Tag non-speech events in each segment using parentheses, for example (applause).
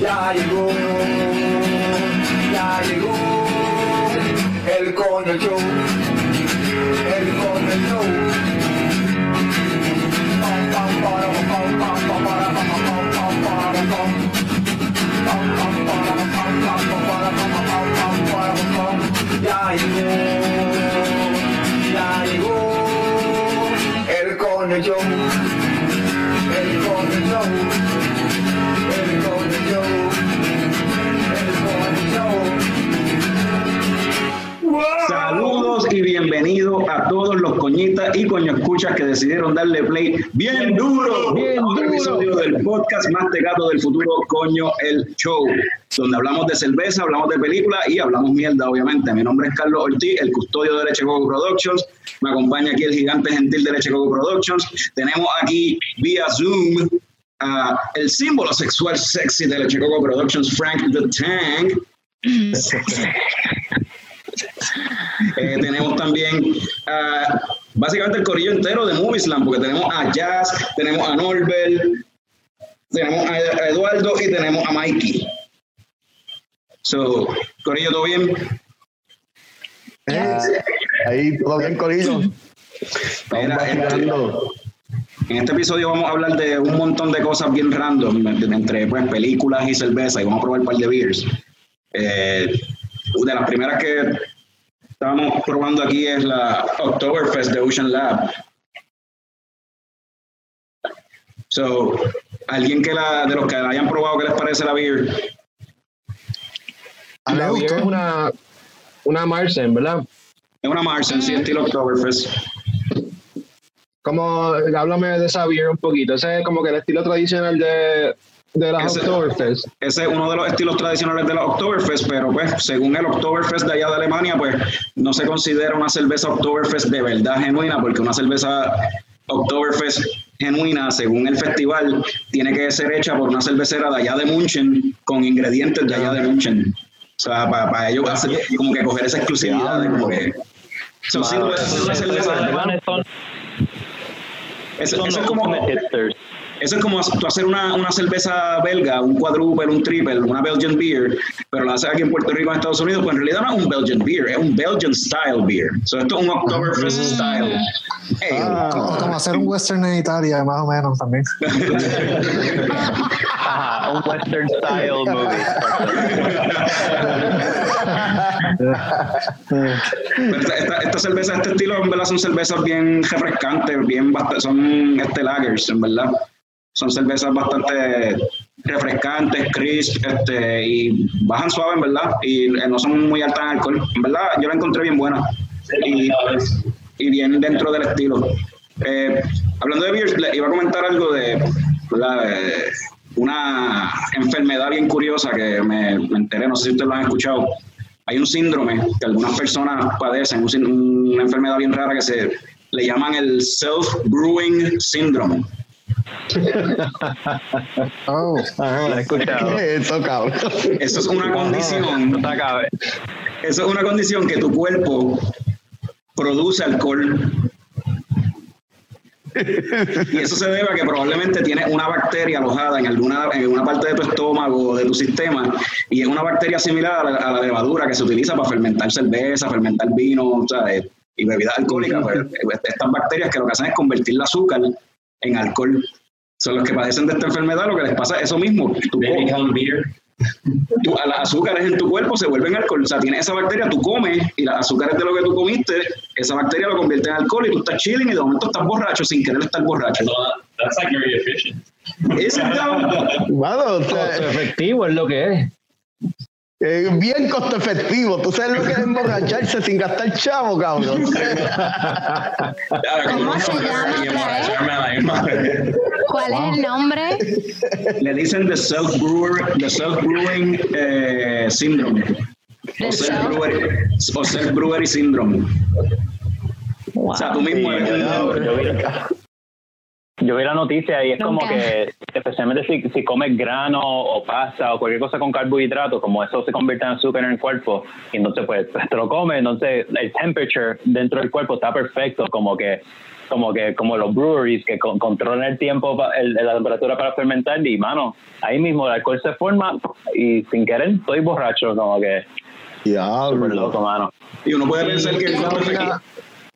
Ya llegó, ya llegó el show, el show. Pam, pam, para, pam, pam, pam, el coño y coño escuchas que decidieron darle play bien duro, Bien a un duro. episodio del podcast más tecato del futuro, coño el show, donde hablamos de cerveza, hablamos de películas y hablamos mierda, obviamente. Mi nombre es Carlos Ortiz, el custodio de Leche Coco Productions. Me acompaña aquí el gigante gentil de Leche Coco Productions. Tenemos aquí vía Zoom a el símbolo sexual sexy de Leche Coco Productions, Frank the Tank. (laughs) Eh, tenemos también ah, básicamente el corillo entero de Moviesland, porque tenemos a Jazz, tenemos a Norbert, tenemos a, Eduardo y tenemos a Mikey. So, corillo, ¿todo bien? Eh, ahí todo bien, Corillo. Mira, vacilando. En este episodio vamos a hablar de un montón de cosas bien random, entre pues, películas y cerveza, y vamos a probar un par de beers. Eh, de las primeras que estamos probando aquí es la Oktoberfest de Ocean Lab. So, alguien que la, de los que la hayan probado, ¿qué les parece la beer? A La beer es una, una Marsen, ¿verdad? Es una Marsen, sí, estilo Oktoberfest. Como, háblame de esa beer un poquito. Ese es como que el estilo tradicional de, de las Ese- Oktoberfest. Ese es uno de los estilos tradicionales de la Oktoberfest, pero pues según el Oktoberfest de allá de Alemania, pues no se considera una cerveza Oktoberfest de verdad genuina, porque una cerveza Oktoberfest genuina, según el festival, tiene que ser hecha por una cervecera de allá de München con ingredientes de allá de München. O sea, para, ellos hacer como que coger esa exclusividad de como que... So, sí, puede ser una cerveza- alemanes son, eso- es como... hipsters. Eso es como tú hacer una, una cerveza belga, un quadruple, un triple, una Belgian beer, pero la haces aquí en Puerto Rico, en Estados Unidos, pues en realidad no es un Belgian beer, es un Belgian style beer. So esto es un Oktoberfest style. Hey, O como hacer un western en Italia, más o menos también. (laughs) Ajá, un western style movie. esta, esta, esta cerveza, este estilo, en verdad, son cervezas bien refrescantes, bien son este lagers, en verdad. Son cervezas bastante refrescantes, crisp, este, y bajan suave, en verdad, y eh, no son muy altas en alcohol. En verdad, yo la encontré bien buena. Y, bien dentro del estilo. Eh, hablando de beers, le iba a comentar algo de, de una enfermedad bien curiosa que me, enteré, no sé si ustedes lo han escuchado. Hay un síndrome que algunas personas padecen, una enfermedad bien rara que se le llaman el self-brewing syndrome. Oh, Ajá, lo he escuchado. ¿Qué es eso, cabrón? Eso es una condición cabe. Eso es una condición que tu cuerpo produce alcohol. Y eso se debe a que probablemente tienes una bacteria alojada en alguna, en alguna parte de tu estómago o de tu sistema, y es una bacteria similar a la, a la levadura que se utiliza para fermentar cerveza, fermentar vino ¿sabes? y bebidas alcohólicas. Pues, estas bacterias que lo que hacen es convertir el azúcar en alcohol. Son los que padecen de esta enfermedad, lo que les pasa es eso mismo. Tu, tú- a las azúcares en tu cuerpo se vuelven alcohol. O sea, tienes esa bacteria, tú comes y las azúcares de lo que tú comiste, esa bacteria lo convierte en alcohol y tú estás chilling y de momento estás borracho sin querer estar borracho. That's like very efficient. O sea, Costo efectivo es lo que es. Es bien costo efectivo. Tú sabes lo que es emborracharse sin gastar chavo, cabrón. ¿Cómo se llama? ¿Cuál es el nombre? Le dicen the self-brewer, the self-brewing eh, syndrome. The O self- self-brewery, o self-brewery syndrome. O sea, tú mismo eres un- Yo vi, yo vi la noticia y es como que, especialmente si, si comes grano o pasta o cualquier cosa con carbohidratos, como eso se convierte en azúcar en el cuerpo, y entonces pues, pues, (laughs) te lo comes, entonces el temperature dentro del cuerpo está perfecto, como que como que como los breweries que con- controlan el tiempo, pa- el- la temperatura para fermentar y mano, ahí mismo el alcohol se forma y sin querer estoy borracho, como que súper loco, Diablo. mano. Y uno puede pensar que...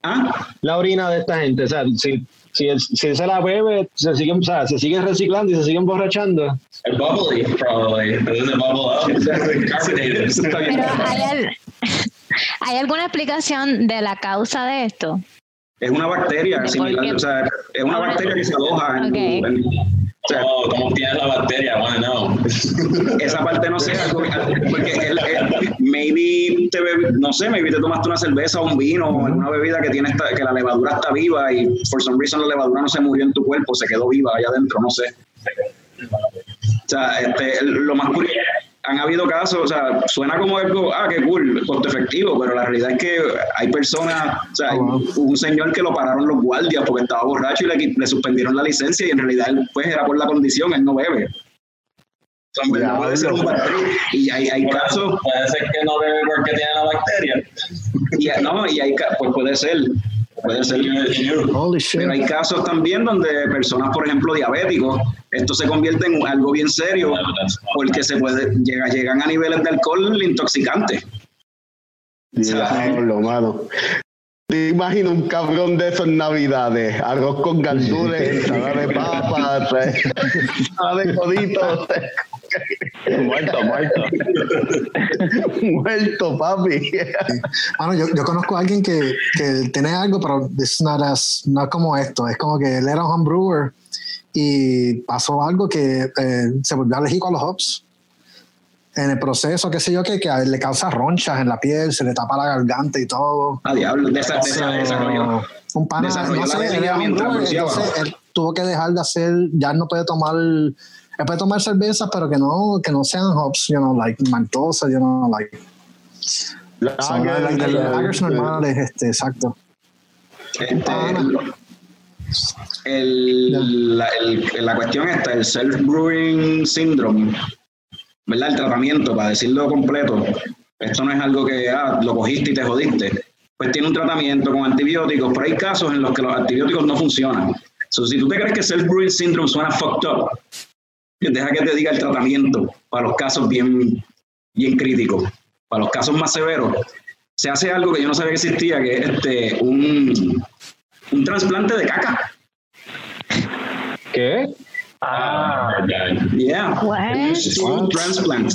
La orina, ¿Ah? la orina de esta gente, o sea, si, si, él- si se la bebe, se siguen, o sea, se siguen reciclando y se siguen borrachando. And bubbly, probably. It doesn't bubble up. (laughs) Carbonated. Pero hay, al- (laughs) ¿hay alguna explicación de la causa de esto? Es una bacteria ¿De similar, o sea, es una bacteria que se aloja en, tu- Ok. en- o sea, Oh, ¿cómo tienes la bacteria? Know. esa parte no sé, porque el, el- maybe te bebe- no sé, maybe te tomaste una cerveza o un vino o alguna bebida que tiene esta- que la levadura está viva y for some reason la levadura no se murió en tu cuerpo, se quedó viva allá adentro, no sé. O sea, este, lo más curioso, han habido casos, o sea, suena como algo, ah, qué cool, costo efectivo, pero la realidad es que hay personas, o sea, hay un señor que lo pararon los guardias porque estaba borracho y le, suspendieron la licencia y en realidad él, pues era por la condición, él no bebe. O sea, en verdad puede ser un bacterio. Y hay, hay casos, Puede ser que no bebe porque tiene la bacteria. y, no, y hay, ca- pues puede ser, puede ser. Pero hay casos también donde personas, por ejemplo, diabéticos, esto se convierte en algo bien serio porque se puede llega, llegan a niveles de alcohol intoxicantes. Diablo, mano. Te imagino un cabrón de esos navidades, arroz con gandules, ensalada de papas, eh, ensalada de coditos, Muerto, muerto. (laughs) muerto, papi. Mano, yo, yo conozco a alguien que, que tiene algo, pero as- no es como esto. Es como que él era un homebrewer y pasó algo que eh, se volvió alérgico a los hops. En el proceso, qué sé yo, que, que a él le causa ronchas en la piel, se le tapa la garganta y todo. Ah, diablo, de esa, de esa- So, desarrolló. un pana, no sé, él era homebrewer, bronceaba. entonces él tuvo que dejar de hacer, ya no puede tomar, él puede tomar cervezas, pero que no, que no sean hops, you know, like maltosa, you know, like, son Lager, like, lagers normales, este, exacto. Este, Ah, el- la, el- la cuestión esta, el self-brewing syndrome, ¿verdad? El tratamiento, para decirlo completo, esto no es algo que ah, lo cogiste y te jodiste. Pues tiene un tratamiento con antibióticos, pero hay casos en los que los antibióticos no funcionan. So, si tú te crees que self-brewing syndrome suena fucked up, deja que te diga el tratamiento para los casos bien, bien críticos. Para los casos más severos, se hace algo que yo no sabía que existía, que es este, un, un trasplante de caca. ¿Qué? Ah, Yeah. Un transplant.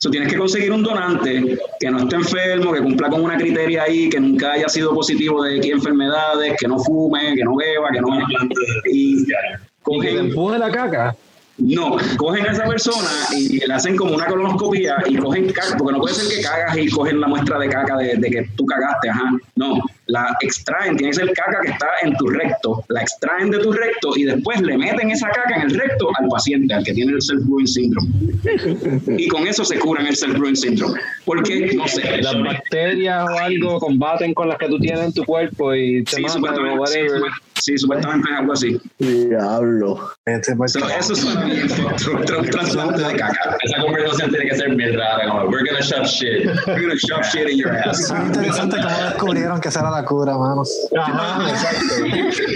So, tienes que conseguir un donante que no esté enfermo, que cumpla con una criteria ahí, que nunca haya sido positivo de X enfermedades, que no fume, que no beba, que no. Y ¿Y que cogen, empuje la caca? no, cogen a esa persona y le hacen como una colonoscopia y cogen caca, porque no puede ser que cagas y cogen la muestra de caca de, de que tú cagaste, ajá. No, la extraen, tiene que ser caca que está en tu recto, la extraen de tu recto y después le meten esa caca en el recto al paciente, al que tiene el self-brewing syndrome. Y con eso se curan el self-brewing syndrome. Porque, no sé, Las bacterias o algo combaten con las que tú tienes en tu cuerpo y te sí, matan o sí, whatever. Sí, supuestamente es algo así. Diablo. Este, pues, So, eso suena bien, (laughs) trasplante de caca. Esa conversación tiene que ser bien rara. Como, we're gonna shove shit. You're gonna shove shit in your ass. es muy interesante cómo descubrieron que esa era la cura, manos. Ajá, exacto.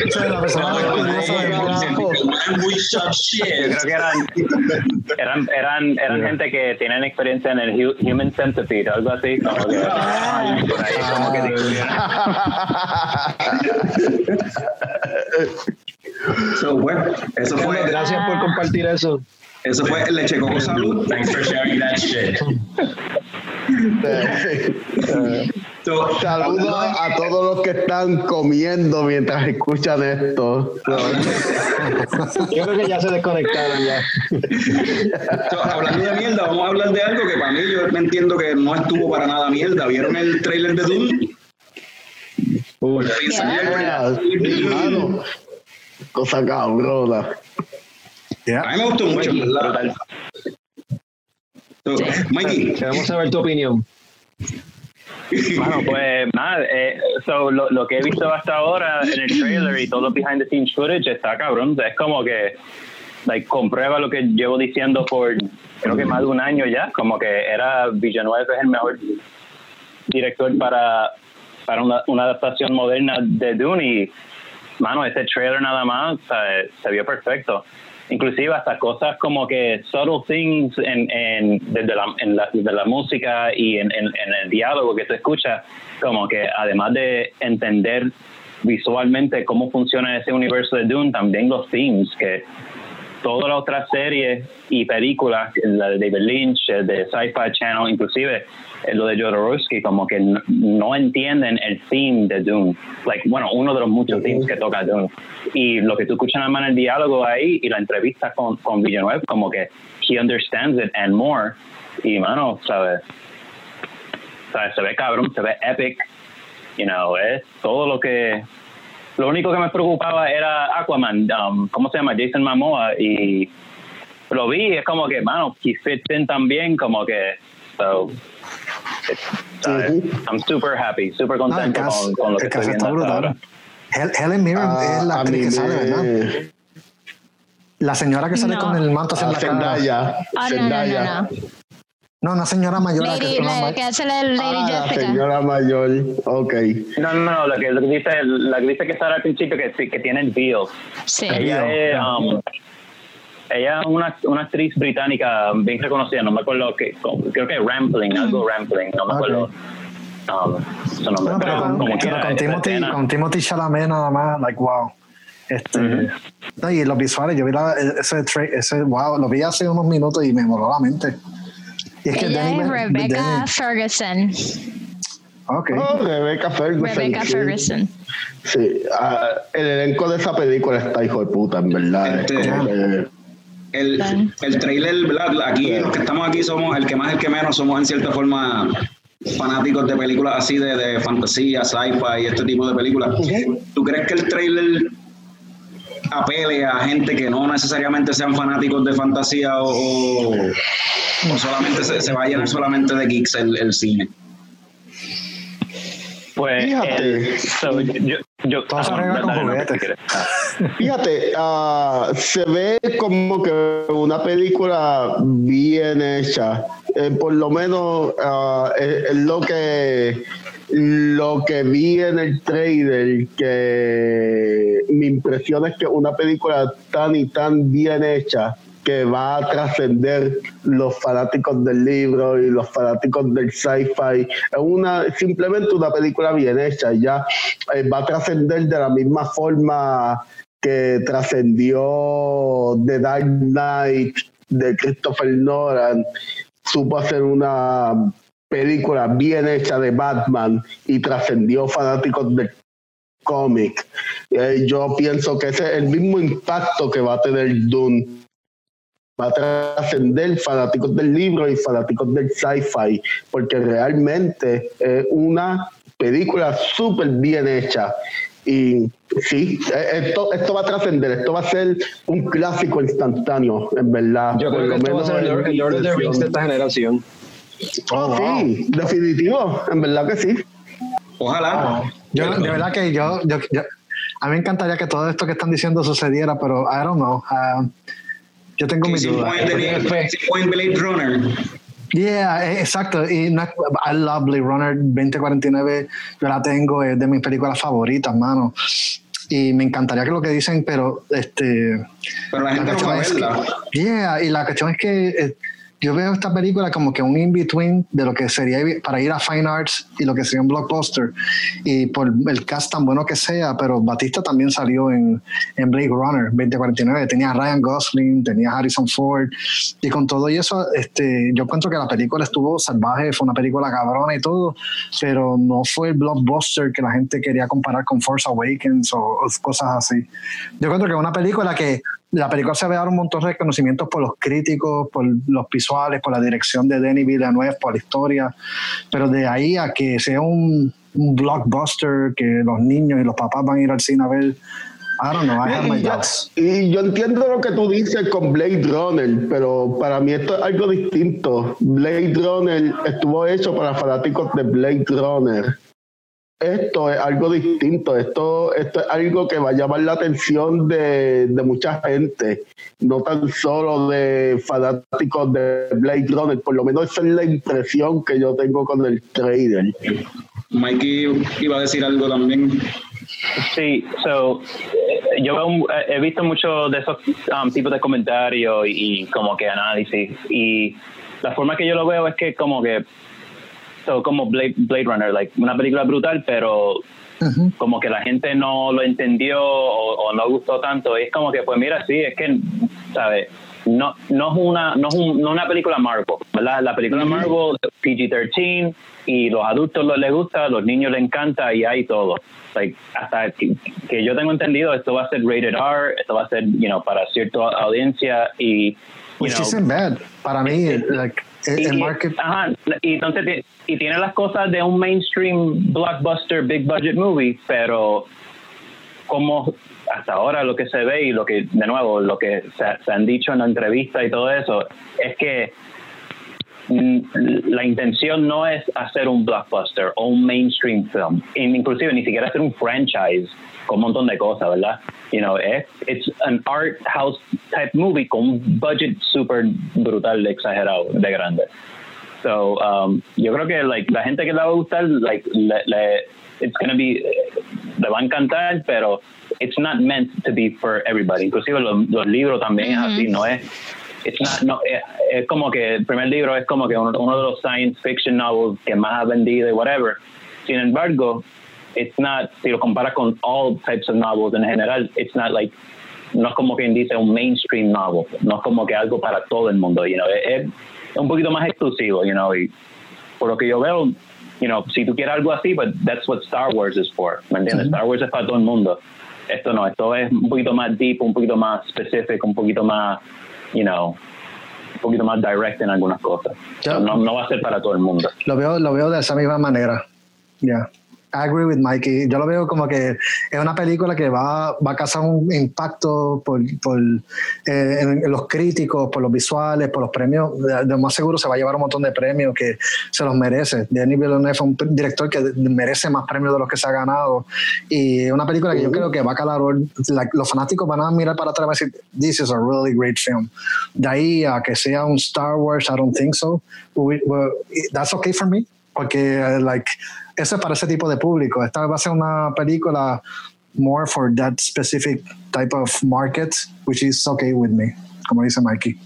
Esa es la persona más curiosa del mundo. When we shove yo shit. creo que eran eran eran, eran gente que tienen experiencia en el hu- human centipede algo así como que por ahí como que descubrieron. (laughs) So, bueno, eso fue, Gracias por compartir eso. eso fue el Leche Coco Salud. Thanks for sharing that shit. (laughs) So, Saludos a todos los que están comiendo mientras escuchan esto. Yo creo que ya se desconectaron ya. So, hablando de mierda, vamos a hablar de algo que para mí yo me entiendo que no estuvo para nada mierda. ¿Vieron el trailer de Doom? Uy, hermano, Cosa cabrona. A mí me gustó mucho, ¿verdad? So, Mikey, queremos saber tu opinión. Bueno, pues nada, eh, so, lo, lo que he visto hasta ahora en el trailer y todo behind the scenes footage está cabrón. Es como que like, comprueba lo que llevo diciendo por creo que más de un año ya, como que era Villanueva es el mejor director para, para una, una adaptación moderna de Dune y mano, ese trailer nada más se vio perfecto. Inclusive hasta cosas como que subtle things en, en, desde, la, desde la música y en, en el diálogo que se escucha, como que además de entender visualmente cómo funciona ese universo de Dune, también los themes, que todas las otras series y películas, la de David Lynch, de Sci-Fi Channel, inclusive lo de Jodorowsky, como que no, no entienden el theme de Dune. Like, bueno, uno de los muchos themes que toca Dune. Y lo que tú escuchas nada más en el diálogo ahí y la entrevista con, con Villeneuve, como que he understands it and more. Y, mano, ¿sabes? ¿sabes? Se ve cabrón, se ve epic. You know, es todo lo que lo único que me preocupaba era Aquaman, um, ¿cómo se llama? Jason Momoa y lo vi, es como que, mano, he fits in también, como que, so, uh, I'm super happy, super contento con, con lo que el estoy viendo está ahora. Hel- Helen Mirren Ah, es la actriz que sale, ¿verdad? La señora que sale No. con el manto hacia la cara. Zendaya. Ah, no, no, Zendaya. No, una señora mayor. la que- Lady, una la que hace la Lady Ah, la Jessica. señora mayor. Ok. No, no, no, lo que, que dice, la que dice que está al principio, que, sí, que tiene el bio. Sí. Ella es, um, ella es una, una actriz británica bien reconocida, no me acuerdo, que, creo que Rampling, algo Rampling, no me acuerdo. Um, su nombre, No, pero con, como pero con Timothy, con Timothy Chalamet nada más, like wow. Este, no, y los visuales, yo vi la- ese, tra- ese, wow, lo vi hace unos minutos y me voló la mente. Y es que Ella Danny es Be- Rebecca Danny- Ferguson. ok. Oh, Rebecca Ferguson. Rebecca sí. Ferguson. Sí, ah, el elenco de esa película está hijo de puta, en verdad. Es Este- como que- El, el trailer, ¿verdad? Aquí, los que estamos aquí somos el que más, el que menos, somos en cierta forma fanáticos de películas así de, de fantasía, sci-fi y este tipo de películas. ¿Tú crees que el trailer apele a gente que no necesariamente sean fanáticos de fantasía o, o, o solamente se, se va a llenar solamente de geeks el, el cine? Pues, Fíjate. el- so, yo, yo, Todo se ah, arregla con juguetes. (laughs) Fíjate, ah, se ve como que una película bien hecha. Eh, por lo menos ah, es, es lo que lo que vi en el trailer, que mi impresión es que una película tan y tan bien hecha que va a trascender los fanáticos del libro y los fanáticos del sci-fi. Es una simplemente una película bien hecha, ya eh, va a trascender de la misma forma que trascendió The Dark Knight de Christopher Nolan, supo hacer una película bien hecha de Batman y trascendió fanáticos del cómic. Eh, yo pienso que ese es el mismo impacto que va a tener Dune. Va a trascender fanáticos del libro y fanáticos del sci-fi, porque realmente es una película súper bien hecha. Y sí, eh, esto, esto va a trascender, esto va a ser un clásico instantáneo, en verdad. Yo creo que esto va a ser el Lord, mi el Lord of the Rings de esta generación. Oh, sí, definitivo, en verdad que sí. Ojalá. Yo, de verdad que yo, yo, yo- a mí me encantaría que todo esto que están diciendo sucediera, pero I don't know. Ah, yo tengo mis Sí, pueden- sí, pueden Blade Runner. Yeah, eh, exacto. Y no, I love Blade Runner 2049. Yo la tengo, es de mis películas favoritas, mano. Y me encantaría que lo que dicen, pero este. Pero la gente no va a cuestión es que, yeah, y la cuestión es que eh, yo veo esta película como que un in-between de lo que sería para ir a Fine Arts y lo que sería un blockbuster. Y por el cast tan bueno que sea, pero Batista también salió en, en Blade Runner 2049. Tenía a Ryan Gosling, tenía a Harrison Ford. Y con todo y eso, este, yo encuentro que la película estuvo salvaje, fue una película cabrona y todo, pero no fue el blockbuster que la gente quería comparar con Force Awakens o, o cosas así. Yo encuentro que es una película que la película se ve dar un montón de reconocimientos por los críticos, por los visuales, por la dirección de Denis Villeneuve, por la historia, pero de ahí a que sea un, un blockbuster que los niños y los papás van a ir al cine a ver, I don't know, I have my Y yo, doubts. y yo entiendo lo que tú dices con Blade Runner, pero para mí esto es algo distinto. Blade Runner estuvo hecho para fanáticos de Blade Runner. Esto es algo distinto, esto, esto es algo que va a llamar la atención de, de mucha gente, no tan solo de fanáticos de Blade Runner, por lo menos esa es la impresión que yo tengo con el trailer. Mikey iba a decir algo también. Sí, so, yo he visto muchos de esos um, tipos de comentarios y, y como que análisis y la forma que yo lo veo es que como que so, como Blade, Blade Runner, like una película brutal, pero como que la gente no lo entendió o, o no gustó tanto. Y es como que, pues mira, sí, es que, ¿sabes? No, no es una no es un- no una película Marvel, ¿verdad? La película Marvel PG-13 y los adultos les gusta, los niños les encanta y hay todo. Like, hasta que, que yo tengo entendido, esto va a ser rated R, esto va a ser, you know, para cierta audiencia y, you Which know, isn't bad. Para mí, like, el, el y- market. Ajá, y entonces y tiene las cosas de un mainstream blockbuster big budget movie, pero como hasta ahora lo que se ve y lo que de nuevo lo que se, se han dicho en la entrevista y todo eso es que la intención no es hacer un blockbuster o un mainstream film, in- inclusive ni siquiera hacer un franchise con un montón de cosas, ¿verdad? You know, es it's an art house type movie con un budget super brutal, exagerado, de grande. So, um, yo creo que like la gente que le va a gustar, like le, le- it's gonna be le va a encantar, pero it's not meant to be for everybody. Inclusive los, los libros también es así, no es it's not, no, es, es como que el primer libro es como que uno, uno de los science fiction novels que más ha vendido y whatever. Sin embargo, it's not, si lo comparas con all types of novels en general, it's not like, no es como quien dice un mainstream novel, no es como que algo para todo el mundo, you know, es, es un poquito más exclusivo, you know, y por lo que yo veo, you know, si tú quieres algo así, but that's what Star Wars is for, ¿me entiendes? Star Wars es para todo el mundo. Esto no, esto es un poquito más deep, un poquito más specific, un poquito más, you know, un poquito más direct en algunas cosas. No, no va a ser para todo el mundo. Lo veo, lo veo de esa misma manera. Yeah. I agree with Mikey. Yo lo veo como que es una película que va, va a causar un impacto por, por eh, en, los críticos, por los visuales, por los premios. De, de más seguro se va a llevar un montón de premios que se los merece. Denis Villeneuve es un director que merece más premios de los que se ha ganado. Y es una película que yo creo que va a calar. like, los fanáticos van a mirar para atrás y decir, This is a really great film. De ahí a que sea un Star Wars, I don't think so. We- well, that's okay for me porque like eso es para ese tipo de público esta va a ser una película more for that specific type of market which is okay with me como dice Mikey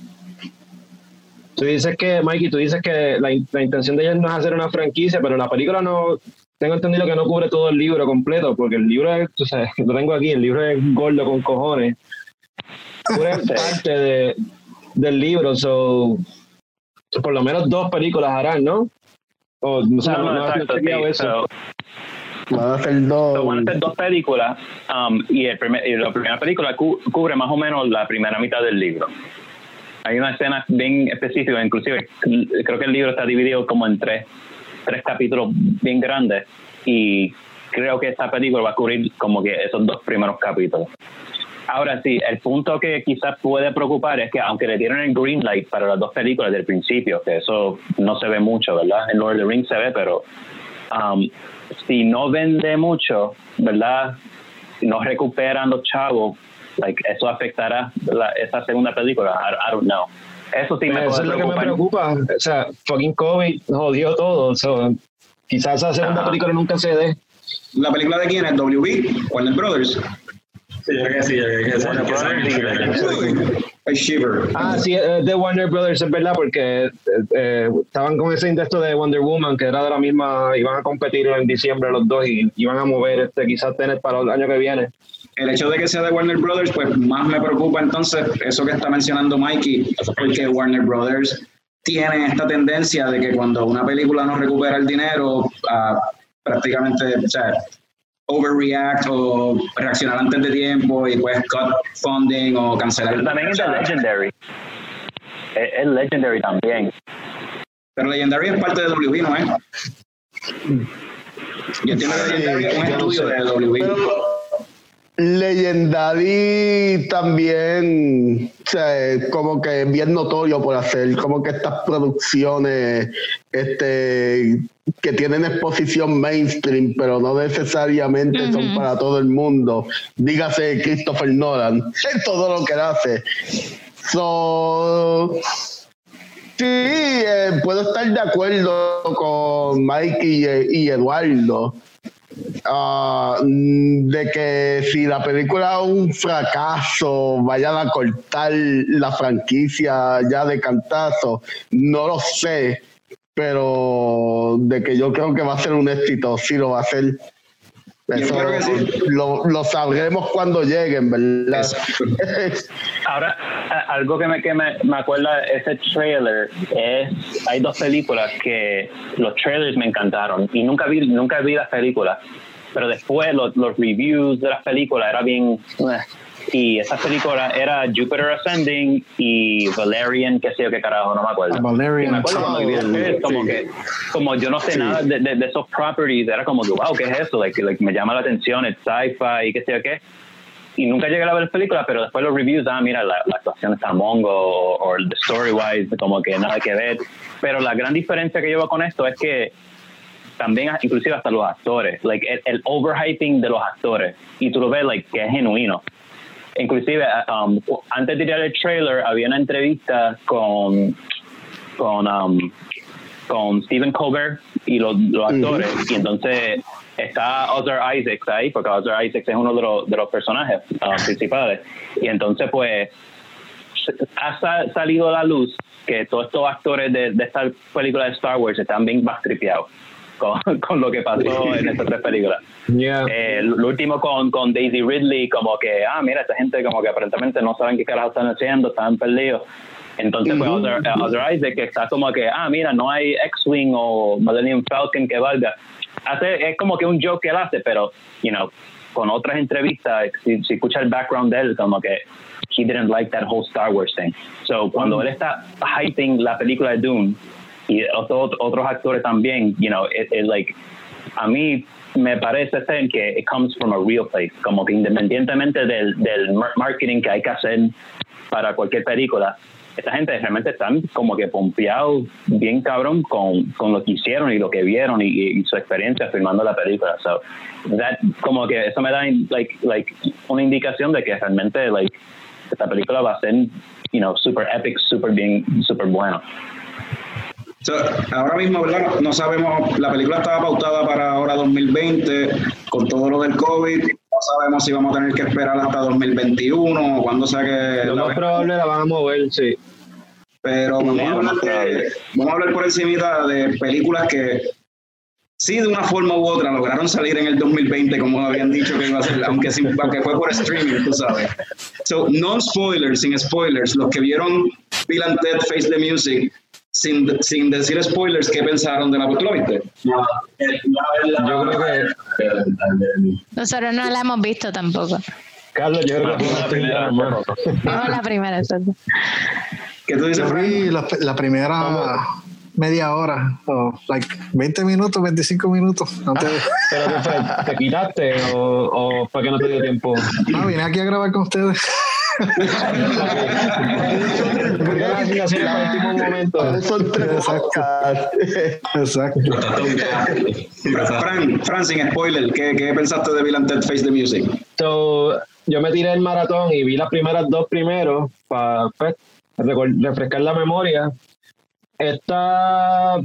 Tú dices que, Mikey, tú dices que la, la intención de ellos no es hacer una franquicia, pero la película no, tengo entendido que no cubre todo el libro completo, porque el libro es, tú sabes, (laughs) lo tengo aquí, el libro es gordo con cojones. Cubre (laughs) parte de, del libro, so, por lo menos dos películas harán, ¿no? O, o sea, No, no, no, has exacto, sí. eso. So, Van a hacer dos. So, van a ser dos películas um, y, el primer- y la primera película cu- cubre más o menos la primera mitad del libro. Hay una escena bien específica, inclusive creo que el libro está dividido como en tres, tres capítulos bien grandes y creo que esta película va a cubrir como que esos dos primeros capítulos. Ahora sí, el punto que quizás puede preocupar es que aunque le dieron el green light para las dos películas del principio, que eso no se ve mucho, ¿verdad? En Lord of the Rings se ve, pero um, si no vende mucho, ¿verdad? Si no recuperan los chavos, like, eso afectará la, esa segunda película. I, I don't know. Eso sí me Eso es lo que me preocupa. O sea, fucking COVID jodió todo. so, quizás esa segunda Ajá. película nunca se dé. ¿La película de quién es? ¿WB? ¿Warner Brothers? Sí, yo creo que sí, yo creo que sí. Warner Brothers Shiver. Ah, sí, es de Warner Brothers, es verdad, porque eh, eh, estaban con ese intento de Wonder Woman, que era de la misma, iban a competir en diciembre los dos y iban a mover este quizás Tenet para el año que viene. El hecho de que sea de Warner Brothers, pues más me preocupa entonces eso que está mencionando Mikey, porque Warner Brothers tiene esta tendencia de que cuando una película no recupera el dinero, ah, prácticamente, o sea, overreact o reaccionar antes de tiempo y pues cut funding o cancelar. Pero también es de Legendary. Es, Legendary también. Pero Legendary es parte de WB, ¿no es? Yo entiendo que Legendary es un estudio de WB. Pero Legendary también, o sea, como que es bien notorio por hacer como que estas producciones este, que tienen exposición mainstream, pero no necesariamente son para todo el mundo. Dígase Christopher Nolan, en (laughs) todo lo que hace. So, sí, eh, puedo estar de acuerdo con Mike y, y Eduardo Mm, de que si la película es un fracaso, vayan a cortar la franquicia ya de cantazo, no lo sé, pero de que yo creo que va a ser un éxito, sí lo va a ser. Eso lo, sabremos cuando lleguen, ¿verdad? (laughs) Ahora, algo que me, que me, me acuerda ese trailer es, hay dos películas que los trailers me encantaron y nunca vi, nunca vi las películas, pero después los, los reviews de las películas era bien... eh, y esa película era Jupiter Ascending y Valerian, qué sé yo qué carajo, no me acuerdo. Valerian. Y me acuerdo cuando como Sí. que, como yo no sé Sí. nada de, de, de esos properties, era como, wow, ¿qué es eso? Like, like, me llama la atención el sci-fi y qué sé yo qué. Y nunca llegué a ver la película, pero después los reviews, ah, mira, la, la actuación está mongo o, el story-wise, como que nada que ver. Pero la gran diferencia que veo con esto es que también, inclusive hasta los actores, like, el, el overhyping de los actores, y tú lo ves, like, que es genuino. Inclusive, um, antes de tirar el trailer, había una entrevista con, con, um, con Stephen Colbert y los, los actores, y entonces está Oscar Isaacs ahí, porque Oscar Isaacs es uno de los, de los personajes uh, principales, y entonces pues ha sa- salido a la luz que todos estos actores de, de esta película de Star Wars están bien backtripeados con, (laughs) con lo que pasó en estas tres películas. Yeah. Eh, lo último con, con Daisy Ridley, como que, ah, mira, esta gente como que aparentemente no saben qué carajo están haciendo, están perdidos. Entonces, pues, Oscar, eh, Oscar Isaac que está como que, ah, mira, no hay X-Wing o Millennium Falcon que valga. Hace, es como que un joke que él hace, pero, you know, con otras entrevistas, si, si escucha el background de él, como que he didn't like that whole Star Wars thing. So, cuando él está hyping la película de Dune, y otros otros actores también, you know, it, it like, a mí me parece ser que it comes from a real place, como que independientemente del, del mar- marketing que hay que hacer para cualquier película, esta gente realmente están como que pompeados bien cabrón con, con lo que hicieron y lo que vieron y, y su experiencia filmando la película. So, that, como que eso me da like, like, una indicación de que realmente like, esta película va a ser, you know, super epic, super bien, super bueno. So, ahora mismo, ¿verdad? No sabemos, la película estaba pautada para ahora 2020, con todo lo del COVID. No sabemos si vamos a tener que esperar hasta 2021 o cuando sea que. Lo más probable la van a mover, sí. Pero vamos a, hablar de- vamos a hablar por encima de películas que sí de una forma u otra lograron salir en el 2020 como habían dicho que iba a ser, aunque, sin- aunque fue por streaming, tú sabes. So, non spoilers, sin spoilers, los que vieron Bill and Ted Face the Music, sin, sin decir spoilers, ¿qué pensaron de la película? ¿Viste? No, eh, Yo creo que, Pero, Nosotros no la hemos visto tampoco. Carlos, yo creo que fue la primera, hermano. No la primera, exacto. ¿Qué tú dices, Frank? la, la primera media hora, o like 20 minutos, 25 minutos. Antes de- ¿Pero qué fue? ¿Te quitaste o, o fue que no te dio tiempo? No, vine aquí a grabar con ustedes. Son Exacto. podcasts. Exacto. Fra- Frank, Frank, sin spoiler, ¿qué, ¿qué pensaste de Bill and Ted Face the Music? So, yo me tiré el maratón y vi las primeras dos primero para refrescar la memoria. Esta,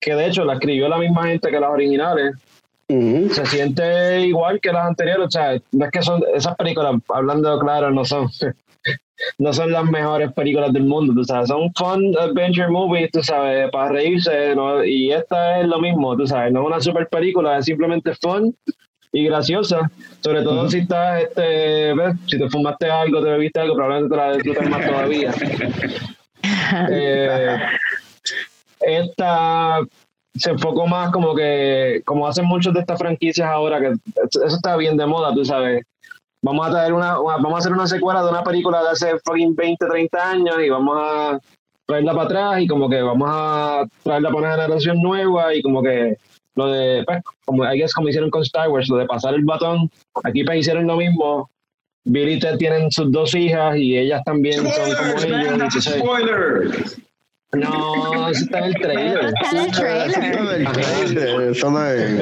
que de hecho la escribió la misma gente que las originales, Ujú. se siente igual que las anteriores. O sea, no es que son esas películas, hablando claro, no son. (laughs) No son las mejores películas del mundo, tú sabes, son fun adventure movies, tú sabes, para reírse, ¿no? y esta es lo mismo, tú sabes, no es una super película, es simplemente fun y graciosa, sobre todo si estás, este, ves, si te fumaste algo, te bebiste algo, probablemente te la disfrutas más todavía. (laughs) Eh, esta se enfocó más como que, como hacen muchos de estas franquicias ahora, que eso está bien de moda, tú sabes. Vamos a traer una, una- vamos a hacer una secuela de una película de hace fucking 20, 30 años y vamos a traerla para atrás y como que vamos a traerla para una generación nueva y como que lo de, pues, como, I guess, como hicieron con Star Wars, lo de pasar el batón, aquí pues hicieron lo mismo. Billy y Ted tienen sus dos hijas y ellas también son como ellos. No, eso está en el trailer. Está en el trailer. Eso no es.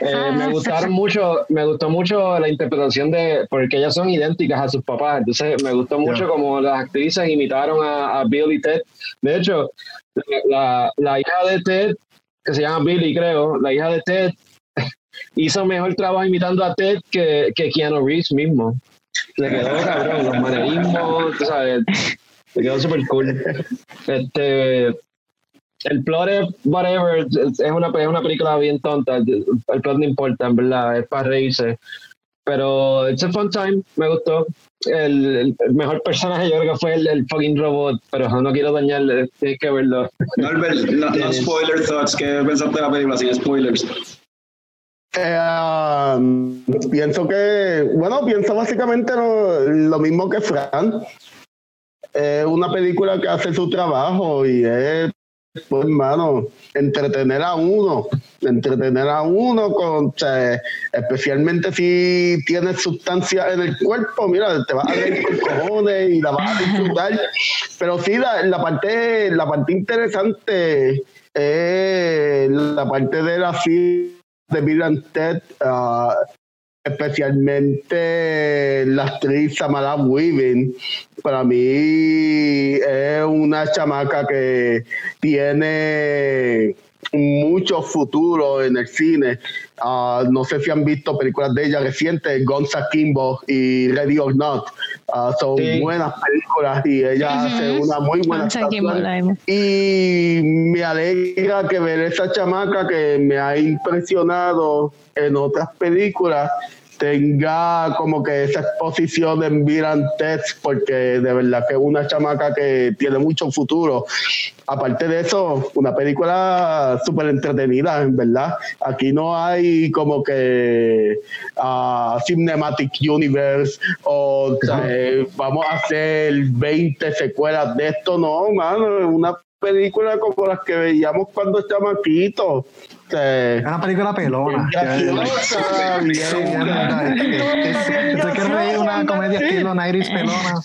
Eh, me gustaron mucho, me gustó mucho la interpretación de, porque ellas son idénticas a sus papás, entonces me gustó mucho como las actrices imitaron a, a Bill y Ted. De hecho, la, la hija de Ted, que se llama Billy, creo, la hija de Ted (laughs) hizo mejor trabajo imitando a Ted que, que Keanu Reeves mismo. Le quedó cabrón, los manerismos, tú sabes, le quedó súper cool. Este, el plot es whatever, es una, es una película bien tonta, el el plot no importa, en verdad, es para reírse. Pero it's a fun time, me gustó. El, el- el mejor personaje yo creo que fue el, el fucking robot, pero no quiero dañarle, tienes que verlo. Norbert, no, no spoiler thoughts, ¿qué pensaste de la película sin spoilers? Eh, um, pienso que, bueno, pienso básicamente lo, lo mismo que Fran. Es una película que hace su trabajo y es, pues, hermano, entretener a uno, entretener a uno, con, especialmente si tienes sustancia en el cuerpo, mira, te vas a reír con (laughs) cojones y la vas a disfrutar. Pero sí, la, la parte, la parte interesante es la parte de la de Bill and Ted, ah, especialmente la actriz Samara Weaving, para mí es una chamaca que tiene mucho futuro en el cine. Ah, no sé si han visto películas de ella recientes, Gonza Kimbo y Ready or Not. Ah, son Sí. buenas películas y ella hace una muy buena. Y me alegra que ver esa chamaca que me ha impresionado en otras películas tenga como que esa exposición en Ted, porque de verdad que es una chamaca que tiene mucho futuro. Aparte de eso, una película súper entretenida, en verdad. Aquí no hay como que ah, Cinematic Universe o eh, vamos a hacer 20 secuelas de esto, no, mano, una película como las que veíamos cuando chamaquitos. Es una película pelona. tú quieres reír una comedia estilo 90s pelona.